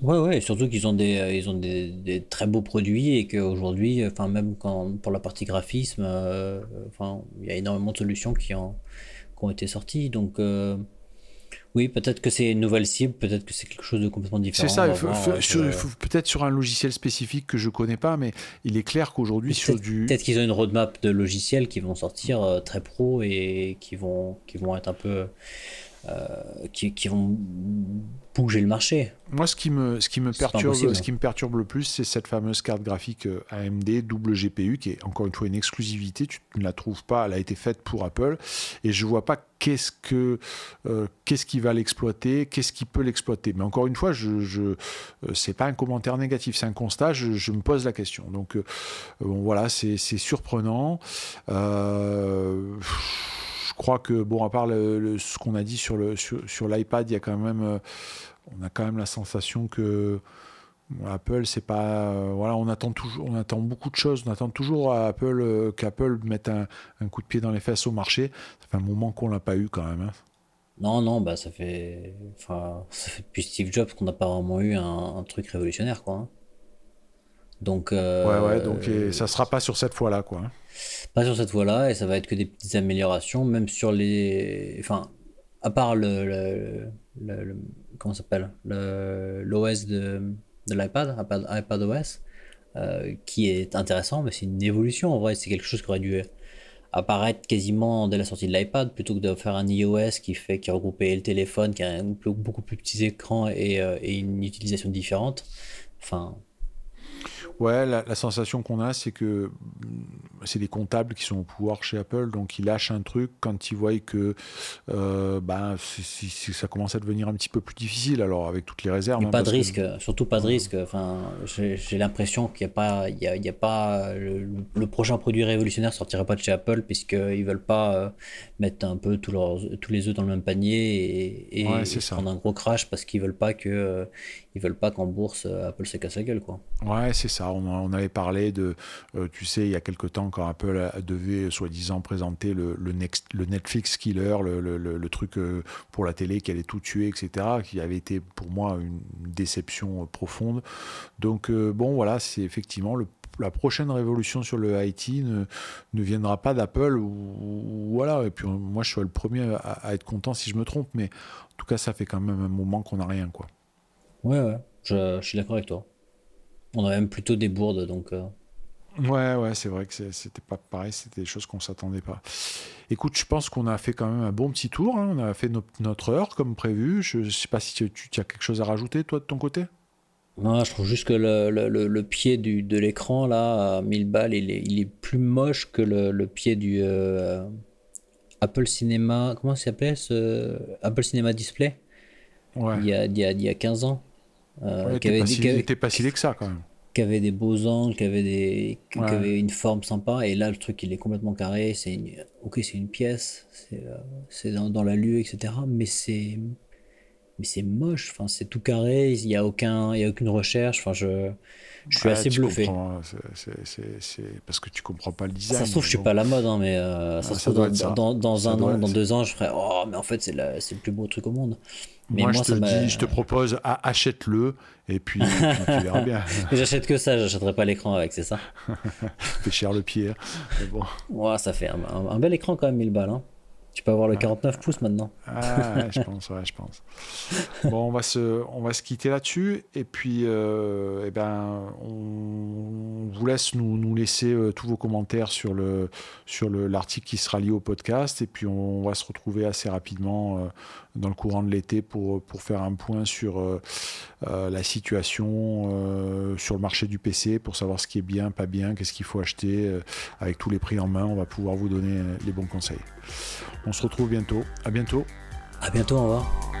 S2: Ouais, ouais, surtout qu'ils ont des, euh, ils ont des, des, très beaux produits et qu'aujourd'hui, enfin, même quand, pour la partie graphisme, euh, enfin, il y a énormément de solutions qui, ont, qui ont été sorties. Donc, euh, oui, peut-être que c'est une nouvelle cible, peut-être que c'est quelque chose de complètement différent.
S1: C'est ça, peut-être sur un logiciel spécifique que je connais pas, mais il est clair qu'aujourd'hui, sur du.
S2: Peut-être qu'ils ont une roadmap de logiciels qui vont sortir très pro et qui vont, qui vont être un peu. Qui, qui vont bouger le marché.
S1: Moi, ce qui me, ce qui me, perturbe, ce qui me perturbe le plus, c'est cette fameuse carte graphique euh, AMD double GPU, qui est encore une fois une exclusivité. Tu ne la trouves pas, elle a été faite pour Apple. Et je vois pas qu'est-ce que euh, qu'est-ce qui va l'exploiter, qu'est-ce qui peut l'exploiter. Mais encore une fois, je, je euh, c'est pas un commentaire négatif, c'est un constat. Je, me pose la question. Donc bon, voilà, c'est surprenant. Crois que bon, à part le, ce qu'on a dit sur le sur, sur l'iPad, il y a quand même on a quand même la sensation que Apple, c'est pas. Euh, voilà, on attend, toujours, on attend beaucoup de choses. On attend toujours à Apple euh, qu'Apple mette un, coup de pied dans les fesses au marché. Ça fait un moment qu'on l'a pas eu quand même. Hein.
S2: Non, non, bah ça fait, enfin, ça fait depuis Steve Jobs qu'on n'a pas vraiment eu un, truc révolutionnaire, quoi. Hein. Donc. Euh,
S1: ouais, ouais. Donc et ça sera pas sur cette fois-là, quoi. Hein.
S2: Pas sur cette fois-là, et ça va être que des petites améliorations, même sur les, enfin, à part le, le, le, comment s'appelle, l'OS de, de l'iPad, iPad, iPad OS, euh, qui est intéressant, mais c'est une évolution en vrai. C'est quelque chose qui aurait dû apparaître quasiment dès la sortie de l'iPad plutôt que de faire un iOS qui fait qui regroupait le téléphone, qui a un beaucoup plus petits écrans et, euh, et une utilisation différente. Enfin,
S1: Ouais, la, sensation qu'on a, c'est que mm, c'est des comptables qui sont au pouvoir chez Apple, donc ils lâchent un truc quand ils voient que euh, bah, ça commence à devenir un petit peu plus difficile, alors avec toutes les réserves.
S2: Hein, pas de risque, surtout pas de risque. Enfin, j'ai l'impression qu'il n'y a pas, il y a, pas le, prochain produit révolutionnaire sortira pas de chez Apple puisqu'ils veulent pas euh, mettre un peu tous, leurs, tous les œufs dans le même panier et, prendre un gros crash parce qu'ils veulent pas que euh, ils veulent pas qu'en bourse Apple se casse la gueule quoi.
S1: Ouais, c'est ça on, avait parlé de, euh, tu sais, il y a quelque temps quand Apple devait soi-disant présenter le, Netflix Killer, le, truc euh, pour la télé qui allait tout tuer, etc., qui avait été pour moi une déception euh, profonde. Donc bon, voilà, c'est effectivement la prochaine révolution sur le IT ne, ne viendra pas d'Apple voilà et puis moi je suis le premier à, être content si je me trompe mais en tout cas ça fait quand même un moment qu'on n'a rien quoi
S2: ouais ouais je suis d'accord avec toi on a même plutôt des bourdes, donc. Euh.
S1: Ouais, ouais, c'est vrai que c'était pas pareil, c'était des choses qu'on s'attendait pas. Écoute, je pense qu'on a fait quand même un bon petit tour, hein. on a fait notre heure comme prévu. Je, sais pas si tu, as quelque chose à rajouter, toi, de ton côté?
S2: Non, je trouve juste que le, pied du, de l'écran, là, à 1000 balles, il est, il est plus moche que le, pied du euh, Apple Cinema. Comment ça s'appelait ce Apple Cinema Display? Ouais. il, y a, il, y a, il y a 15 ans.
S1: Euh, qui avait, pas pas si que ça quand même.
S2: Qui avait des beaux angles, qui avait, des, qui avait une forme sympa. Et là, le truc, il est complètement carré. C'est une... Ok, c'est une pièce, c'est euh, dans, dans, la lue, etc. Mais c'est mais c'est moche. Enfin, c'est tout carré. Il n'y a aucun, il y a aucune recherche. Enfin, je, je suis assez bluffé.
S1: C'est parce que tu comprends pas le design.
S2: Ça se trouve, je suis pas à la mode, hein, mais euh, ça, se trouve, dans, dans, un an, dans deux ans, je ferai Oh, mais en fait, c'est le plus beau truc au monde.
S1: Mais moi, je te dis, je te propose, achète-le et puis tu verras bien.
S2: J'achète que ça, j'achèterai pas l'écran avec, c'est ça?
S1: fait cher le pied. Mais bon.
S2: Ouais, ça fait un, un, bel écran quand même, 1000 balles. Hein. Tu peux avoir le 49 pouces maintenant.
S1: Ah, je pense, ouais, je pense. Bon, on va se, on va se quitter là-dessus. Et puis, euh, eh ben, on vous laisse nous, nous laisser euh, tous vos commentaires sur, le, sur l'article qui sera lié au podcast. Et puis, on, va se retrouver assez rapidement euh, dans le courant de l'été pour, pour faire un point sur euh, euh, la situation euh, sur le marché du PC, pour savoir ce qui est bien, pas bien, qu'est-ce qu'il faut acheter. avec tous les prix en main, on va pouvoir vous donner les bons conseils. On se retrouve bientôt. À bientôt.
S2: À bientôt, au revoir.